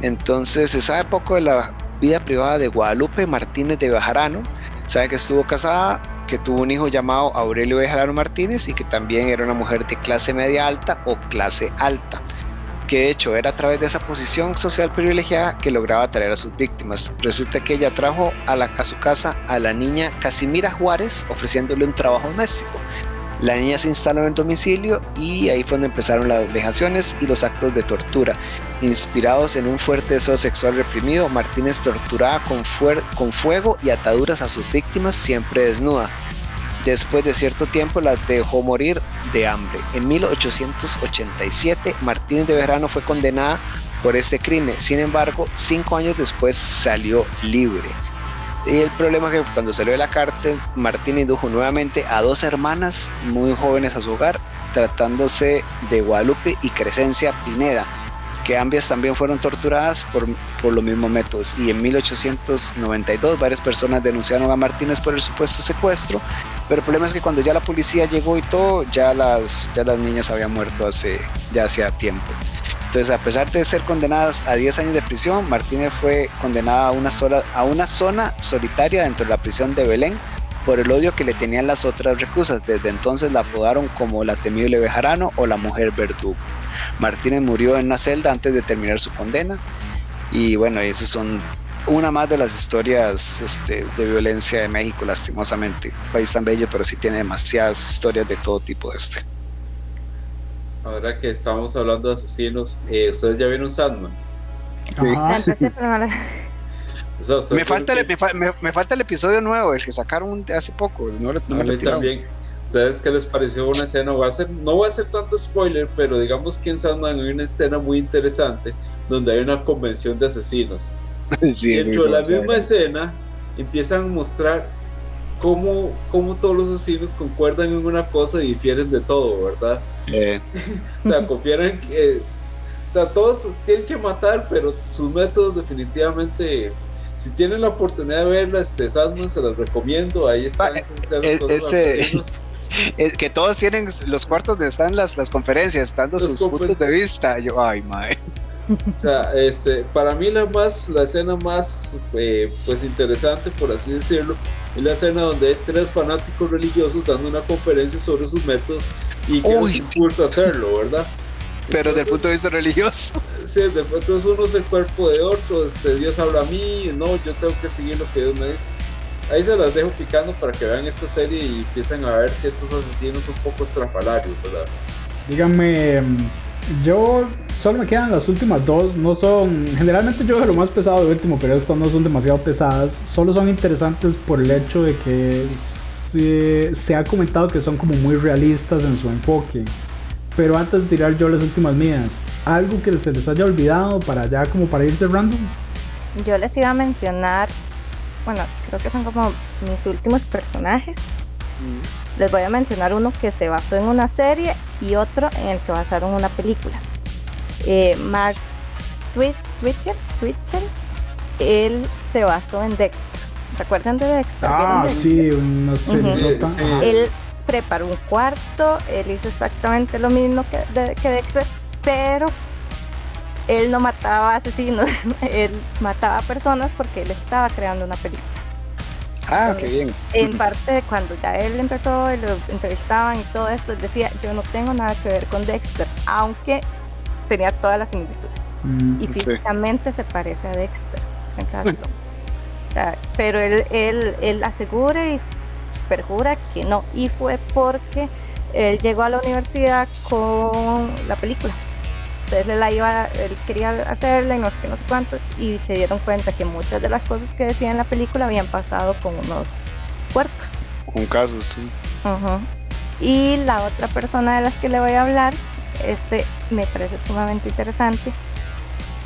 Entonces se sabe poco de la vida privada de Guadalupe Martínez de Bejarano. Sabe que estuvo casada, que tuvo un hijo llamado Aurelio Bejarano Martínez y que también era una mujer de clase media alta o clase alta que de hecho era a través de esa posición social privilegiada que lograba atraer a sus víctimas. Resulta que ella trajo a, a su casa a la niña Casimira Juárez ofreciéndole un trabajo doméstico. La niña se instaló en domicilio y ahí fue donde empezaron las vejaciones y los actos de tortura. Inspirados en un fuerte deseo sexual reprimido, Martínez torturaba con, con fuego y ataduras a sus víctimas siempre desnuda. después de cierto tiempo la dejó morir de hambre. En 1887 Martínez de Verano fue condenada por este crimen, sin embargo cinco años después salió libre. Y el problema es que cuando salió de la cárcel, Martínez indujo nuevamente a dos hermanas muy jóvenes a su hogar, tratándose de Guadalupe y Crescencia Pineda, que ambas también fueron torturadas por, por los mismos métodos. Y en 1892 varias personas denunciaron a Martínez por el supuesto secuestro, pero el problema es que cuando ya la policía llegó y todo, ya las, ya las niñas habían muerto hace, ya hacía tiempo. Entonces, a pesar de ser condenadas a 10 años de prisión, Martínez fue condenada a una, sola, a una zona solitaria dentro de la prisión de Belén por el odio que le tenían las otras reclusas. Desde entonces la apodaron como la temible Bejarano o la mujer verdugo. Martínez murió en una celda antes de terminar su condena. Y bueno, esas son una más de las historias este, de violencia de México, lastimosamente. País tan bello, pero sí tiene demasiadas historias de todo tipo de este. Ahora que estamos hablando de asesinos, eh, ¿ustedes ya vieron Sandman? Sí. me, falta el, me, me, falta el episodio nuevo, el que sacaron hace poco. No, no a mí también. ¿Ustedes qué les pareció una escena? Va a ser, no voy a hacer tanto spoiler, pero digamos que en Sandman hay una escena muy interesante donde hay una convención de asesinos. Sí, y dentro de la misma escena empiezan a mostrar cómo, cómo, todos los asesinos concuerdan en una cosa y difieren de todo, ¿verdad? Eh. o sea, confieren que. O sea, todos tienen que matar, pero sus métodos definitivamente si tienen la oportunidad de verla, este Sandman se las recomiendo. Ahí están que todos tienen los cuartos donde están las, las conferencias, dando sus puntos de vista. Yo, ay, mae. O sea, este, para mí la más, la escena más, eh, pues interesante, por así decirlo, es la escena donde hay tres fanáticos religiosos dando una conferencia sobre sus métodos y que les impulsa a hacerlo, ¿verdad? Pero desde el punto de vista religioso. Sí, entonces uno es el cuerpo de otro, este, Dios habla a mí, no, yo tengo que seguir lo que Dios me dice. Ahí se las dejo picando para que vean esta serie y empiecen a ver ciertos asesinos un poco estrafalarios, ¿verdad? Díganme, yo solo me quedan las últimas dos, no son, generalmente yo veo lo más pesado de último, pero estas no son demasiado pesadas, solo son interesantes por el hecho de que se, se ha comentado que son como muy realistas en su enfoque. Pero antes de tirar yo las últimas mías, ¿algo que se les haya olvidado para ya como para ir cerrando? Yo les iba a mencionar, bueno, creo que son como mis últimos personajes. Mm. Les voy a mencionar uno que se basó en una serie y otro en el que basaron una película. Eh, Mark Twitcher, Twitcher, él se basó en Dexter. ¿Recuerdan de Dexter? Ah, sí, no sé. Él preparó un cuarto, él hizo exactamente lo mismo que, que Dexter, pero él no mataba asesinos, él mataba personas porque él estaba creando una película. Ah, qué bien. En parte cuando ya él empezó y lo entrevistaban y todo esto, él decía, yo no tengo nada que ver con Dexter, aunque tenía todas las similitudes. Mm, y físicamente se parece a Dexter. pero él, él, él asegura y perjura que no. Y fue porque él llegó a la universidad con la película. Entonces él, la iba, él quería hacerla y no sé qué, no sé cuánto. Y se dieron cuenta que muchas de las cosas que decía en la película habían pasado con unos cuerpos. Con casos, sí. Y la otra persona de las que le voy a hablar, este me parece sumamente interesante.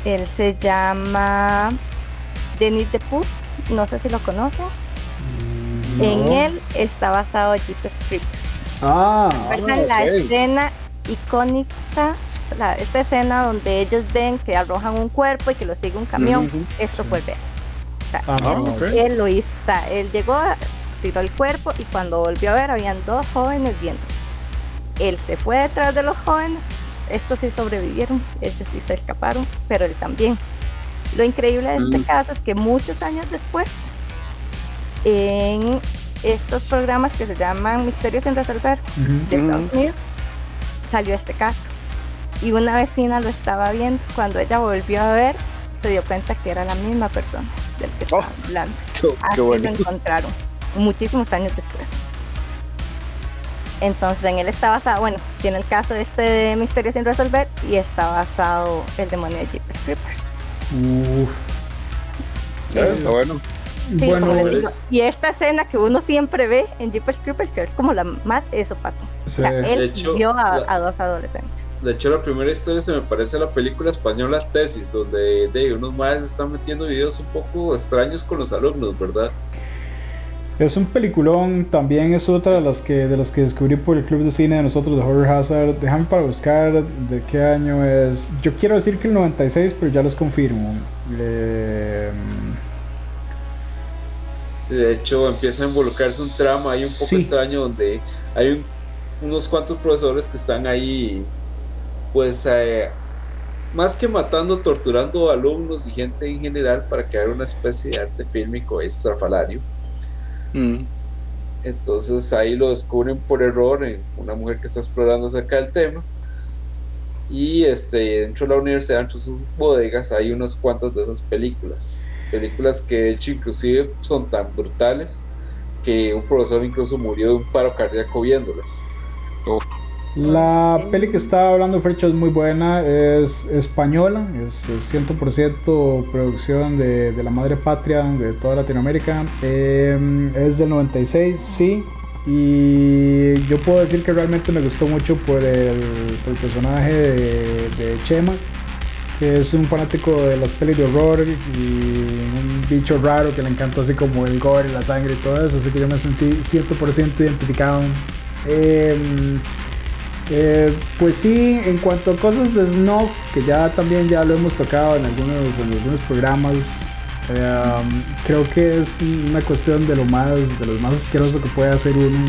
Él se llama Denis Deput, no sé si lo conocen. En él está basado Jeepers Creepers. Ah, la escena icónica, esta escena donde ellos ven que arrojan un cuerpo y que lo sigue un camión? Esto fue real. Ah, él, lo hizo. O sea, él llegó, tiró el cuerpo y cuando volvió a ver, habían dos jóvenes viendo. Él se fue detrás de los jóvenes. Estos sí sobrevivieron, ellos sí se escaparon, pero él también. Lo increíble de este mm. caso es que muchos años después en estos programas que se llaman Misterios en Resolver de Estados Unidos, salió este caso. Y una vecina lo estaba viendo. Cuando ella volvió a ver, se dio cuenta que era la misma persona del que estaba oh, hablando. Así lo encontraron, muchísimos años después. Entonces en él está basado, bueno, tiene el caso este de Misterios sin resolver y está basado el demonio de Jeepers Creepers. Uf. Ya, está bueno. Sí, Bueno, como les digo. es- Y esta escena que uno siempre ve en Jeepers Creepers, que es como la más, eso pasó. Sí. O sea, él De hecho, vio a, la- a dos adolescentes. De hecho, la primera historia se me parece a la película española Tesis, donde de, unos maestros están metiendo videos un poco extraños con los alumnos, ¿verdad? Es un peliculón, también es otra de las que de las que descubrí por el club de cine de nosotros de Horror Hazard. Déjame para buscar de qué año es. Yo quiero decir que el 96, pero ya les confirmo. Eh, Sí, de hecho, empieza a involucrarse un trama ahí un poco Sí. extraño donde hay un- unos cuantos profesores que están ahí, pues, eh, más que matando, torturando alumnos y gente en general para crear una especie de arte fílmico estrafalario. Mm. Entonces ahí lo descubren por error en una mujer que está explorando acerca del tema. Y este, dentro de la universidad, dentro de sus bodegas, hay unas cuantas de esas películas. Películas que de hecho inclusive son tan brutales que un profesor incluso murió de un paro cardíaco viéndolas. La peli que estaba hablando Fercho es muy buena, es española, es, es 100% producción de, la madre patria de toda Latinoamérica. Eh, es del 96, sí. Y yo puedo decir que realmente me gustó mucho por el, personaje de, de Chema, que es un fanático de las pelis de horror y un bicho raro que le encanta así como el gore, la sangre y todo eso. Así que yo me sentí 100% identificado. Em, eh, pues sí, en cuanto a cosas de snuff, que ya también ya lo hemos tocado en algunos, en algunos programas, eh, creo que es una cuestión de lo más, de lo más asqueroso que puede hacer uno.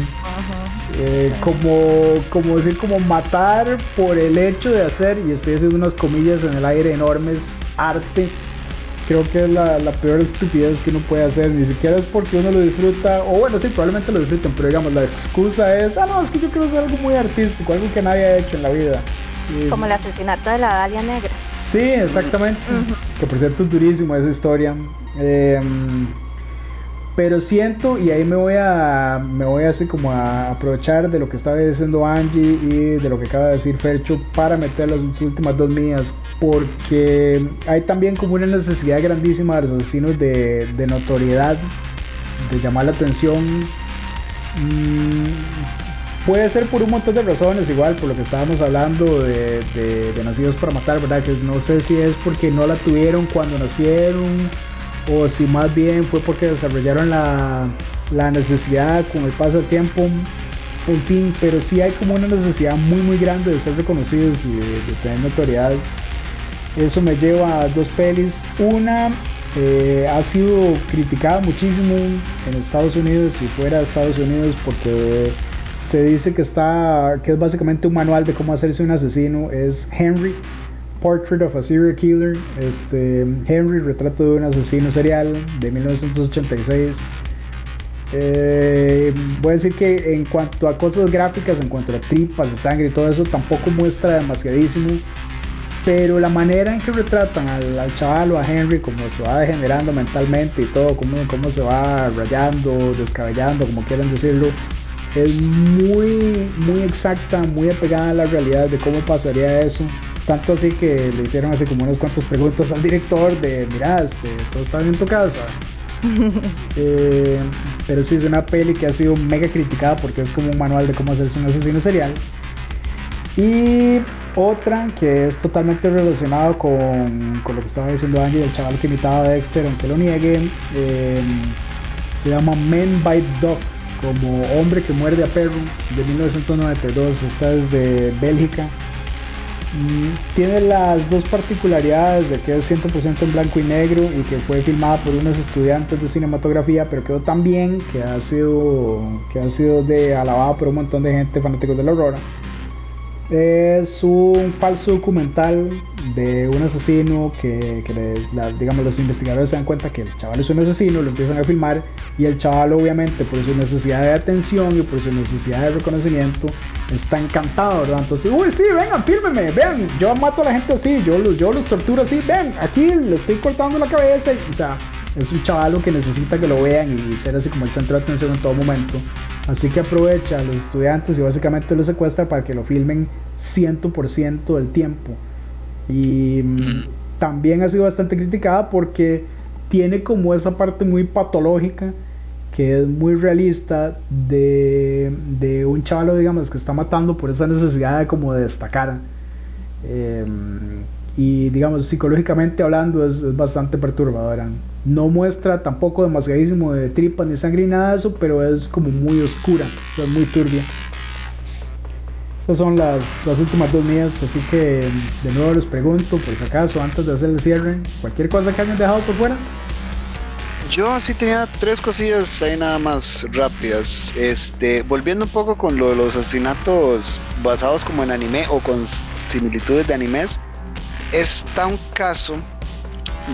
Eh, como, como decir, como matar por el hecho de hacer, y estoy haciendo unas comillas en el aire enormes, arte. Creo que es la, la peor estupidez que uno puede hacer. Ni siquiera es porque uno lo disfruta, o bueno, sí, probablemente lo disfruten, pero digamos, la excusa es, ah, no, es que yo quiero hacer algo muy artístico, algo que nadie ha hecho en la vida. Y- Como el asesinato de la Dalia Negra. Sí, exactamente. Que por cierto es durísimo esa historia. Em, pero siento, y ahí me voy a me voy así como a aprovechar de lo que estaba diciendo Angie y de lo que acaba de decir Fercho para meter las últimas dos mías. Porque hay también como una necesidad grandísima de los asesinos de, notoriedad, de llamar la atención. Mm, puede ser por un montón de razones, igual por lo que estábamos hablando de, de- de Nacidos para Matar, ¿verdad? Que no sé si es porque no la tuvieron cuando nacieron o si más bien fue porque desarrollaron la, la necesidad con el paso del tiempo. En fin, pero sí hay como una necesidad muy muy grande de ser reconocidos y de, tener notoriedad. Eso me lleva a dos pelis. Una eh, ha sido criticada muchísimo en Estados Unidos y fuera de Estados Unidos porque se dice que está que es básicamente un manual de cómo hacerse un asesino. Es Henry, Portrait of a Serial Killer. Este, Henry, retrato de un asesino serial de 1986. Eh, voy a decir que en cuanto a cosas gráficas, en cuanto a tripas, de sangre y todo eso, tampoco muestra demasiadísimo. Pero la manera en que retratan al, al chaval o a Henry, como se va degenerando mentalmente y todo, cómo, cómo se va rayando, descabellando, como quieran decirlo, es muy, muy exacta, muy apegada a la realidad de cómo pasaría eso. Tanto así que le hicieron así como unas cuantas preguntas al director de, mira, este, todo está bien en tu casa. Eh, pero sí es una peli que ha sido mega criticada porque es como un manual de cómo hacerse un asesino serial. Y otra que es totalmente relacionado con, con lo que estaba diciendo Angie, el chaval que imitaba a Dexter, aunque lo niegue, eh, se llama Men Bites Dog, como hombre que muerde a perro, de 1992. Esta es de Bélgica. Mm, Tiene las dos particularidades de que es 100% en blanco y negro y que fue filmada por unos estudiantes de cinematografía, pero quedó tan bien que ha sido, que ha sido de alabada por un montón de gente fanáticos de la aurora. Es un falso documental de un asesino que, digamos, los investigadores se dan cuenta que el chaval es un asesino, lo empiezan a filmar y el chaval obviamente por su necesidad de atención y por su necesidad de reconocimiento está encantado, ¿verdad? Entonces, uy, sí, vengan, fírmenme, vean, yo mato a la gente así, yo los, yo los torturo así, ven, aquí le estoy cortando la cabeza, o sea, es un chaval que necesita que lo vean y ser así como el centro de atención en todo momento. Así que aprovecha a los estudiantes y básicamente los secuestra para que lo filmen 100% del tiempo. Y mm, también ha sido bastante criticada porque tiene como esa parte muy patológica que es muy realista de, de un chavalo, digamos, que está matando por esa necesidad de como de destacar. Eh, y digamos, psicológicamente hablando es, es, bastante perturbadora. No muestra tampoco demasiadísimo de tripas ni sangre ni nada de eso, pero es como muy oscura, o sea, muy turbia. Estas son las, las últimas dos mías, así que de nuevo les pregunto, por si acaso, antes de hacer el cierre, cualquier cosa que hayan dejado por fuera. Yo sí tenía tres cosillas ahí nada más rápidas. Este, volviendo un poco con los asesinatos basados como en anime o con similitudes de animes, está un caso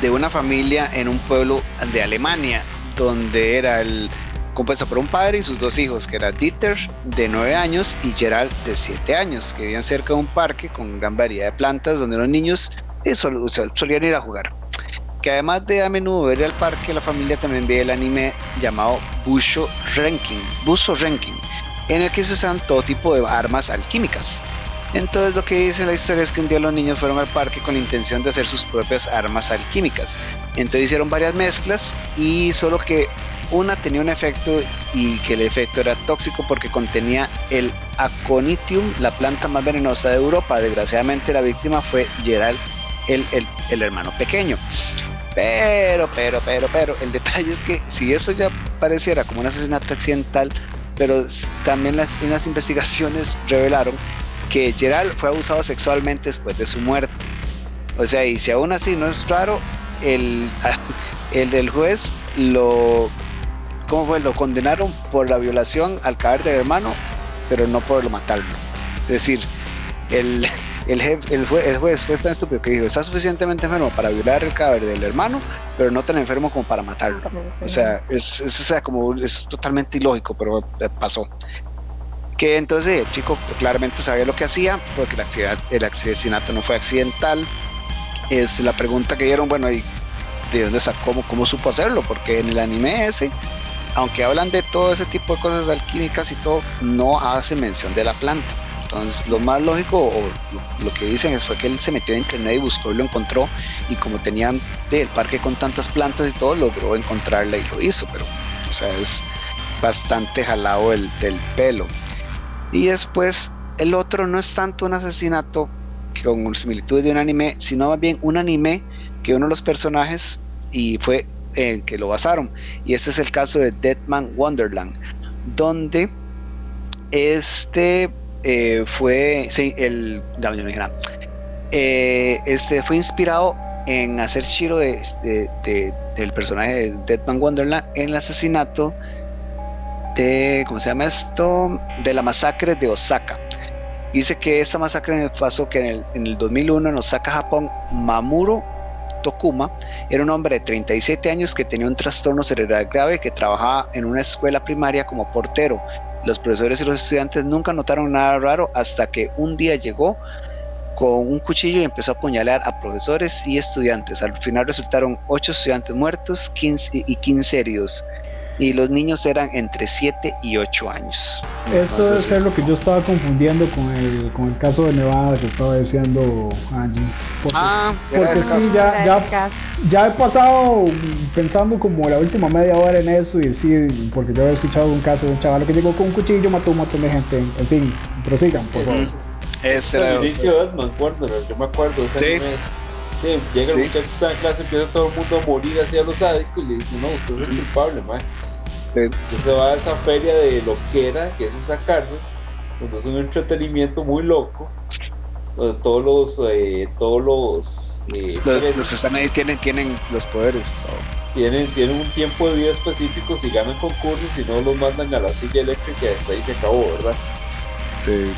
de una familia en un pueblo de Alemania, donde era el compuesto por un padre y sus dos hijos, que era Dieter de 9 años y Gerald de 7 años, que vivían cerca de un parque con gran variedad de plantas donde los niños eh, sol, solían ir a jugar. Que además de a menudo ver al parque, la familia también ve el anime llamado Busho Renkin, Buso Renkin, en el que se usan todo tipo de armas alquímicas. Entonces lo que dice la historia es que un día los niños fueron al parque con la intención de hacer sus propias armas alquímicas. Entonces hicieron varias mezclas y solo que una tenía un efecto y que el efecto era tóxico porque contenía el Aconitium, la planta más venenosa de Europa. Desgraciadamente la víctima fue Gerald, el, el, el hermano pequeño. Pero, pero, pero, pero, el detalle es que si eso ya pareciera como un asesinato accidental, pero también las, las investigaciones revelaron que Gerald fue abusado sexualmente después de su muerte. O sea, y si aún así no es raro, el, el del juez lo, ¿cómo fue? Lo condenaron por la violación al cadáver del hermano, pero no por matarlo. Es decir, el, el, jefe, el, juez, el juez fue tan estúpido que dijo, está suficientemente enfermo para violar el cadáver del hermano, pero no tan enfermo como para matarlo. O sea, es, es, o sea, como, es totalmente ilógico, pero pasó que entonces el chico claramente sabía lo que hacía, porque el asesinato no fue accidental. Es la pregunta que dieron, bueno, ¿y de dónde sacó, cómo, supo hacerlo? Porque en el anime ese, aunque hablan de todo ese tipo de cosas alquímicas y todo, no hace mención de la planta. Entonces, lo más lógico, o lo, que dicen es fue que él se metió en internet y buscó y lo encontró. Y como tenían del parque con tantas plantas y todo, logró encontrarla y lo hizo. Pero, o sea, es bastante jalado el, del pelo. Y después el otro no es tanto un asesinato con similitud de un anime, sino más bien un anime que uno de los personajes y fue en que lo basaron. Y este es el caso de Deadman Wonderland, donde este eh, fue, sí, el, eh, este fue inspirado en hacer Shiro de, de, del personaje de Deadman Wonderland en el asesinato de, ¿cómo se llama esto? De la masacre de Osaka. Dice que esta masacre pasó que en el, en el 2001 en Osaka, Japón, Mamuro Tokuma era un hombre de 37 años que tenía un trastorno cerebral grave que trabajaba en una escuela primaria como portero. Los profesores y los estudiantes nunca notaron nada raro hasta que un día llegó con un cuchillo y empezó a apuñalar a profesores y estudiantes. Al final resultaron 8 estudiantes muertos 15 y 15 heridos y los niños eran entre 7 y 8 años. Eso debe ser lo que yo estaba confundiendo con el, con el caso de Nevada que estaba diciendo Angie. Porque, ah, porque sí, ya, ya, ya, he pasado pensando como la última media hora en eso y sí, porque yo he escuchado un caso de un chaval que llegó con un cuchillo, mató un montón de gente. En fin, prosigan, por favor. Es el inicio de Edmund yo me acuerdo, ese sí. Sí, llega el muchacho está en clase, empieza todo el mundo a morir hacia los sádicos y le dice, no, usted es el culpable, man. Entonces se va a esa feria de loquera, que es esa cárcel, donde es un entretenimiento muy loco, donde todos los, eh, todos los, eh, los, los, que están ahí tienen, tienen los poderes. Tienen, tienen un tiempo de vida específico, si ganan concursos, si no los mandan a la silla eléctrica y hasta ahí se acabó, ¿verdad? Sí.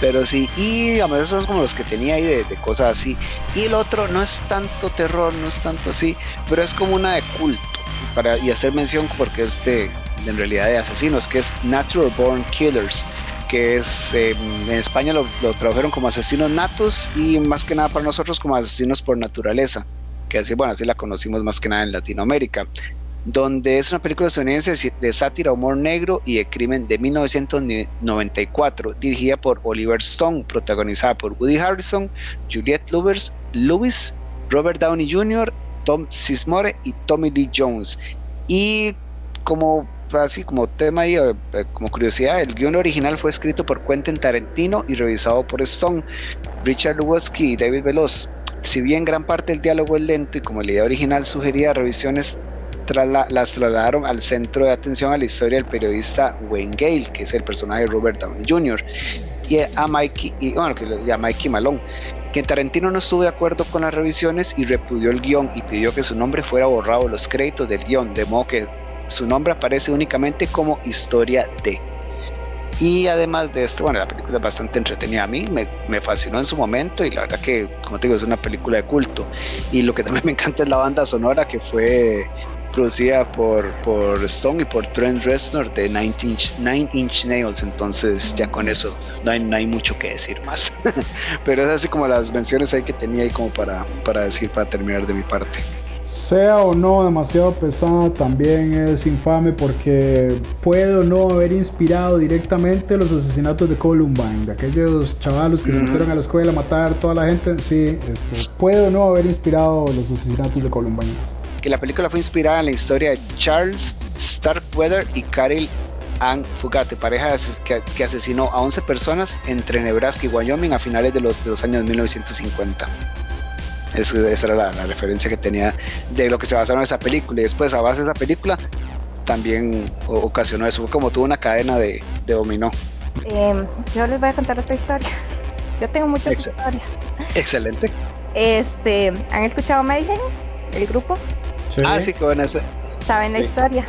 Pero sí, y digamos, esos son como los que tenía ahí de, de, cosas así. Y el otro no es tanto terror, no es tanto así, pero es como una de culto. Para, y hacer mención porque es de, en realidad de asesinos, que es Natural Born Killers, que es eh, en España lo, lo, tradujeron como asesinos natos y más que nada para nosotros como asesinos por naturaleza, que así, bueno, así la conocimos más que nada en Latinoamérica donde es una película estadounidense de sátira, humor negro y de crimen de 1994, dirigida por Oliver Stone, protagonizada por Woody Harrison, Juliette Lewis, Lewis Robert Downey Jr., Tom Sismore y Tommy Lee Jones. Y como así como tema y eh, como curiosidad, el guion original fue escrito por Quentin Tarantino y revisado por Stone, Richard Lewowski y David Veloz. Si bien gran parte del diálogo es lento y como la idea original sugería revisiones, las trasladaron al centro de atención a la historia del periodista Wayne Gale, que es el personaje de Robert Downey Jr., y a Mikey, y, bueno, que a Mikey Malone, que Tarantino no estuvo de acuerdo con las revisiones y repudió el guion y pidió que su nombre fuera borrado los créditos del guion, de modo que su nombre aparece únicamente como historia de. Y además de esto, bueno, la película es bastante entretenida a mí, me, fascinó en su momento y la verdad que, como te digo, es una película de culto. Y lo que también me encanta es la banda sonora que fue producida por, por Stone y por Trent Reznor de Nine Inch, Nine Inch Nails, entonces ya con eso no hay, no hay mucho que decir más. Pero es así como las menciones ahí que tenía ahí como para, para decir, para terminar de mi parte sea o no demasiado pesada, también es infame porque puede o no haber inspirado directamente los asesinatos de Columbine, de aquellos chavalos que se metieron a la escuela a matar a toda la gente. Sí, este, puede o no haber inspirado los asesinatos de Columbine. Que la película fue inspirada en la historia de Charles Starkweather y Carol Ann Fugate, pareja que, asesinó a 11 personas entre Nebraska y Wyoming a finales de los, de los años 1950 esa era la, referencia que tenía de lo que se basaron en esa película. Y después, a base de esa película, también ocasionó eso. Fue como tuvo una cadena de, dominó. Em, yo les voy a contar otra historia. Yo tengo muchas historias. Excelente. Este, ¿han escuchado Mayhem? El grupo. Ah, sí, con ese. Saben la historia.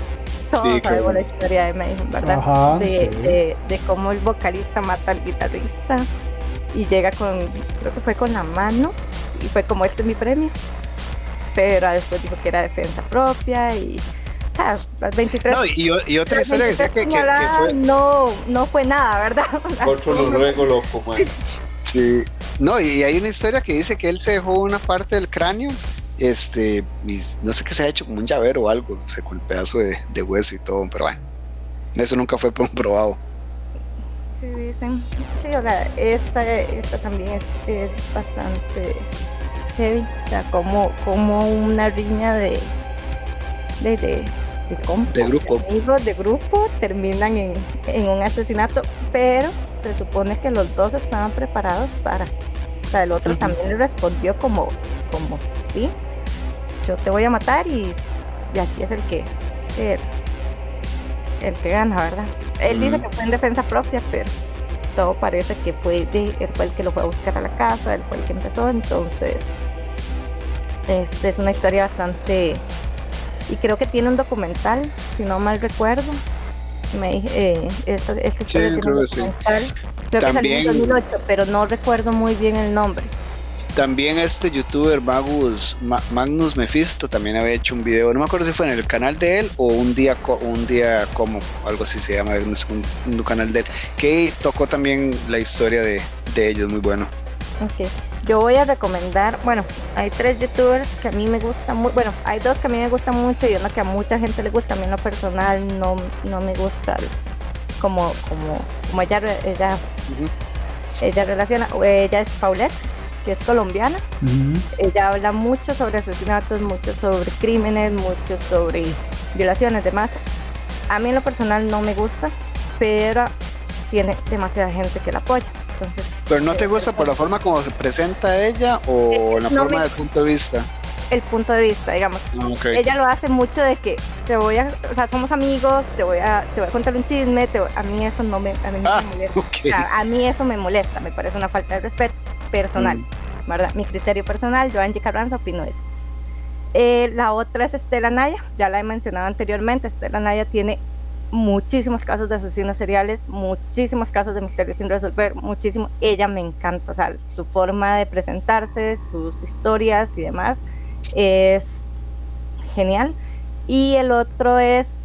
Todos sabemos la historia de Mayhem, ¿verdad? de, de cómo el vocalista mata al guitarrista y llega con, creo que fue con la mano y fue como este es mi premio. Pero después dijo que era defensa propia y las 23. No, y, otra historia decía que, que, fue... no, no fue nada, ¿verdad? Otro noruego loco, man. Sí. No, y hay una historia que dice que él se dejó una parte del cráneo, este, no sé qué se ha hecho, como un llavero o algo, o con el pedazo de, de hueso y todo, pero bueno, eso nunca fue comprobado. Sí, dicen. Sí, o sea, esta, esta también es, es bastante heavy. O sea, como, como una riña de. de. de, de, grupo. amigos de grupo terminan en, en un asesinato, pero se supone que los dos estaban preparados para. O sea, el otro también le respondió como, como, sí, te voy a matar y, y aquí es el que, el, el que gana, ¿verdad? Él dice que fue en defensa propia, pero todo parece que fue de, él fue el que lo fue a buscar a la casa, él fue el que empezó, entonces este es una historia bastante y creo que tiene un documental, si no mal recuerdo. Me, eh, esta, esta sí, creo que sí. Creo que salió en 2008, pero no recuerdo muy bien el nombre. También este youtuber Magus, Magnus Mephisto también había hecho un video, no me acuerdo si fue en el canal de él o un día un día como, algo así se llama, un, un canal de él, que tocó también la historia de, de ellos, muy bueno. Ok, yo voy a recomendar, bueno, hay tres youtubers que a mí me gustan mucho, bueno, hay dos que a mí me gustan mucho y uno que a mucha gente le gusta, a mí en lo personal no, no me gusta como, como, como ella, ella, ella relaciona, ella es Paulette que es colombiana. Ella habla mucho sobre asesinatos, mucho sobre crímenes, mucho sobre violaciones, demás. A mí en lo personal no me gusta, pero tiene demasiada gente que la apoya. Entonces, ¿Pero no te gusta por la forma como se presenta ella o la forma del punto de vista? El punto de vista, digamos. Ah, ella lo hace mucho de que te voy a, o sea, somos amigos, te voy a, te voy a contar un chisme, a mí eso no me, a mí ah, me molesta. a mí eso me molesta, me parece una falta de respeto personal, mm. ¿verdad? Mi criterio personal, yo Angie Carranza opino eso. Eh, la otra es Estela Naya, ya la he mencionado anteriormente, Estela Naya tiene muchísimos casos de asesinos seriales, muchísimos casos de misterios sin resolver, muchísimo. Ella me encanta, o sea, su forma de presentarse, sus historias y demás es genial. Y el otro es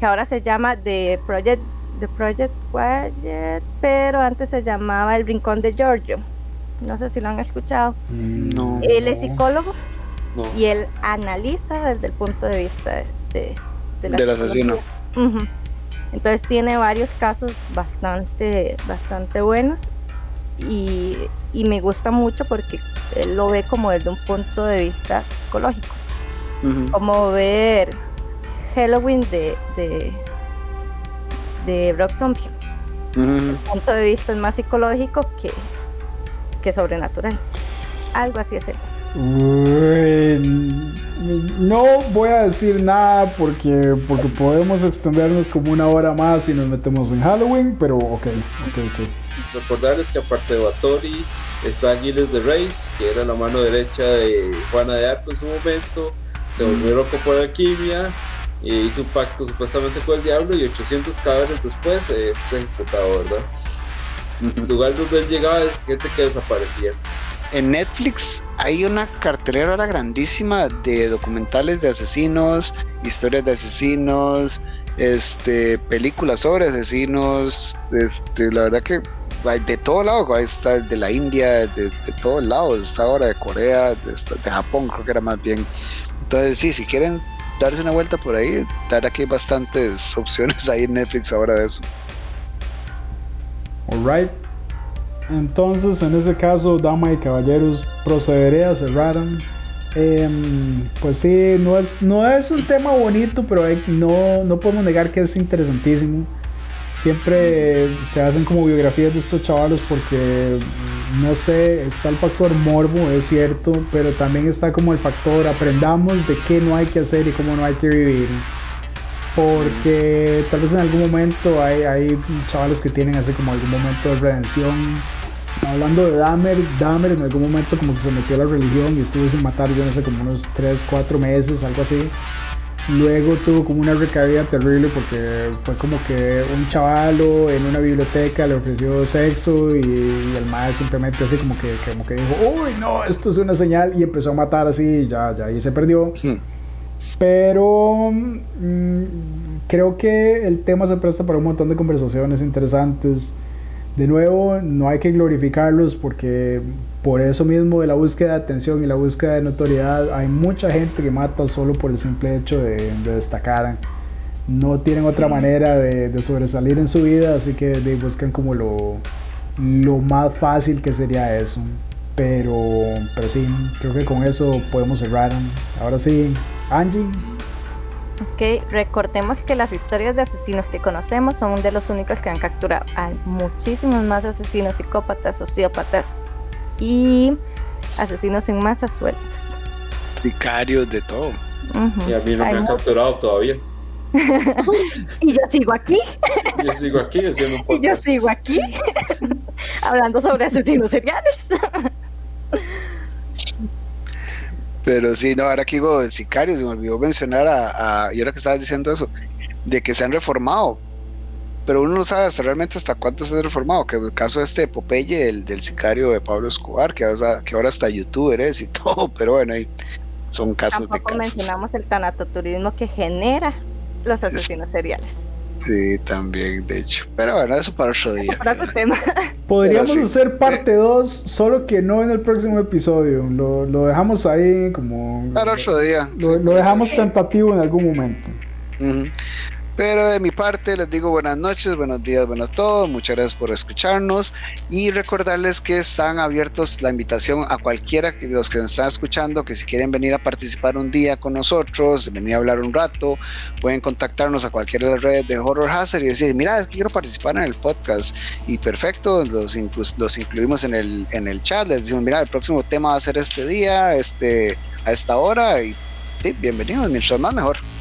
que ahora se llama The Project, The Project Quiet, pero antes se llamaba El Rincón de Giorgio. No sé si lo han escuchado. No. Él es psicólogo y él analiza desde el punto de vista de, del asesino. Entonces tiene varios casos bastante, bastante buenos y, y, me gusta mucho porque él lo ve como desde un punto de vista psicológico. Como ver Halloween de, de, de Rock Zombie. El punto de vista es más psicológico que, que sobrenatural. Algo así es él. No voy a decir nada porque, porque podemos extendernos como una hora más si nos metemos en Halloween, pero ok, ok, ok. Recordarles que aparte de Batori está Gilles de Reis, que era la mano derecha de Juana de Arco en su momento, se volvió loco por alquimia, e hizo un pacto supuestamente con el diablo y 800 cadáveres después eh, fue ejecutado, ¿verdad? Llegaba, gente que desaparecía en Netflix hay una cartelera grandísima de documentales de asesinos, historias de asesinos, este, películas sobre asesinos, este, la verdad que de todo lado, está de la India, de, todos lados, está ahora de Corea, de, Japón, creo que era más bien. Entonces sí, si quieren darse una vuelta por ahí, dar aquí bastantes opciones ahí en Netflix ahora de eso. Alright, entonces, en ese caso, dama y caballeros, procederé a cerrar. Em, pues sí, no es, no es un tema bonito, pero no, no podemos negar que es interesantísimo. Siempre se hacen como biografías de estos chavalos porque, no sé, está el factor morbo, es cierto, pero también está como el factor aprendamos de qué no hay que hacer y cómo no hay que vivir. Porque tal vez en algún momento hay, hay chavales que tienen así como algún momento de redención hablando de Dahmer, Dahmer en algún momento como que se metió a la religión y estuvo sin matar, yo no sé, como unos 3, 4 meses, algo así. Luego tuvo como una recaída terrible porque fue como que un chavalo en una biblioteca le ofreció sexo y, el madre simplemente así como que, como que dijo, uy, no, esto es una señal y empezó a matar así y ya, ya ahí se perdió. Hmm. Pero mm, creo que el tema se presta para un montón de conversaciones interesantes de nuevo, no hay que glorificarlos porque por eso mismo de la búsqueda de atención y la búsqueda de notoriedad, hay mucha gente que mata solo por el simple hecho de, destacar. No tienen otra manera de, sobresalir en su vida, así que buscan como lo, lo más fácil que sería eso. Pero, pero sí, creo que con eso podemos cerrar. Ahora sí, Angie. Ok, recordemos que las historias de asesinos que conocemos son de los únicos que han capturado. Hay muchísimos más asesinos, psicópatas, sociópatas y asesinos en masa sueltos. Sicarios de todo. Y a mí no me han capturado todavía. y yo sigo aquí. yo sigo aquí haciendo un Y yo sigo aquí hablando sobre asesinos seriales. Pero sí, no, ahora que digo el sicario, se me olvidó mencionar a, y ahora que estabas diciendo eso, de que se han reformado. Pero uno no sabe hasta realmente hasta cuánto se han reformado. Que el caso de este Popeye, el del sicario de Pablo Escobar, que, que ahora está youtuber es y todo, pero bueno, ahí son casos de casos. mencionamos el tanatoturismo que genera los asesinos seriales. Sí, también, de hecho. Pero bueno, eso para otro día. Podríamos hacer parte 2, solo que no en el próximo episodio. Lo, lo dejamos ahí como. Para otro día. Lo, lo dejamos tentativo en algún momento. Pero de mi parte les digo buenas noches, buenos días, buenos todos. Muchas gracias por escucharnos y recordarles que están abiertos la invitación a cualquiera de los que nos están escuchando que si quieren venir a participar un día con nosotros, venir a hablar un rato, pueden contactarnos a cualquiera de las redes de Horror Hazard y decir, mira, es que quiero participar en el podcast y perfecto, los, los incluimos en el, en el chat, les decimos, mira, el próximo tema va a ser este día, este, a esta hora y bienvenidos, mientras más mejor.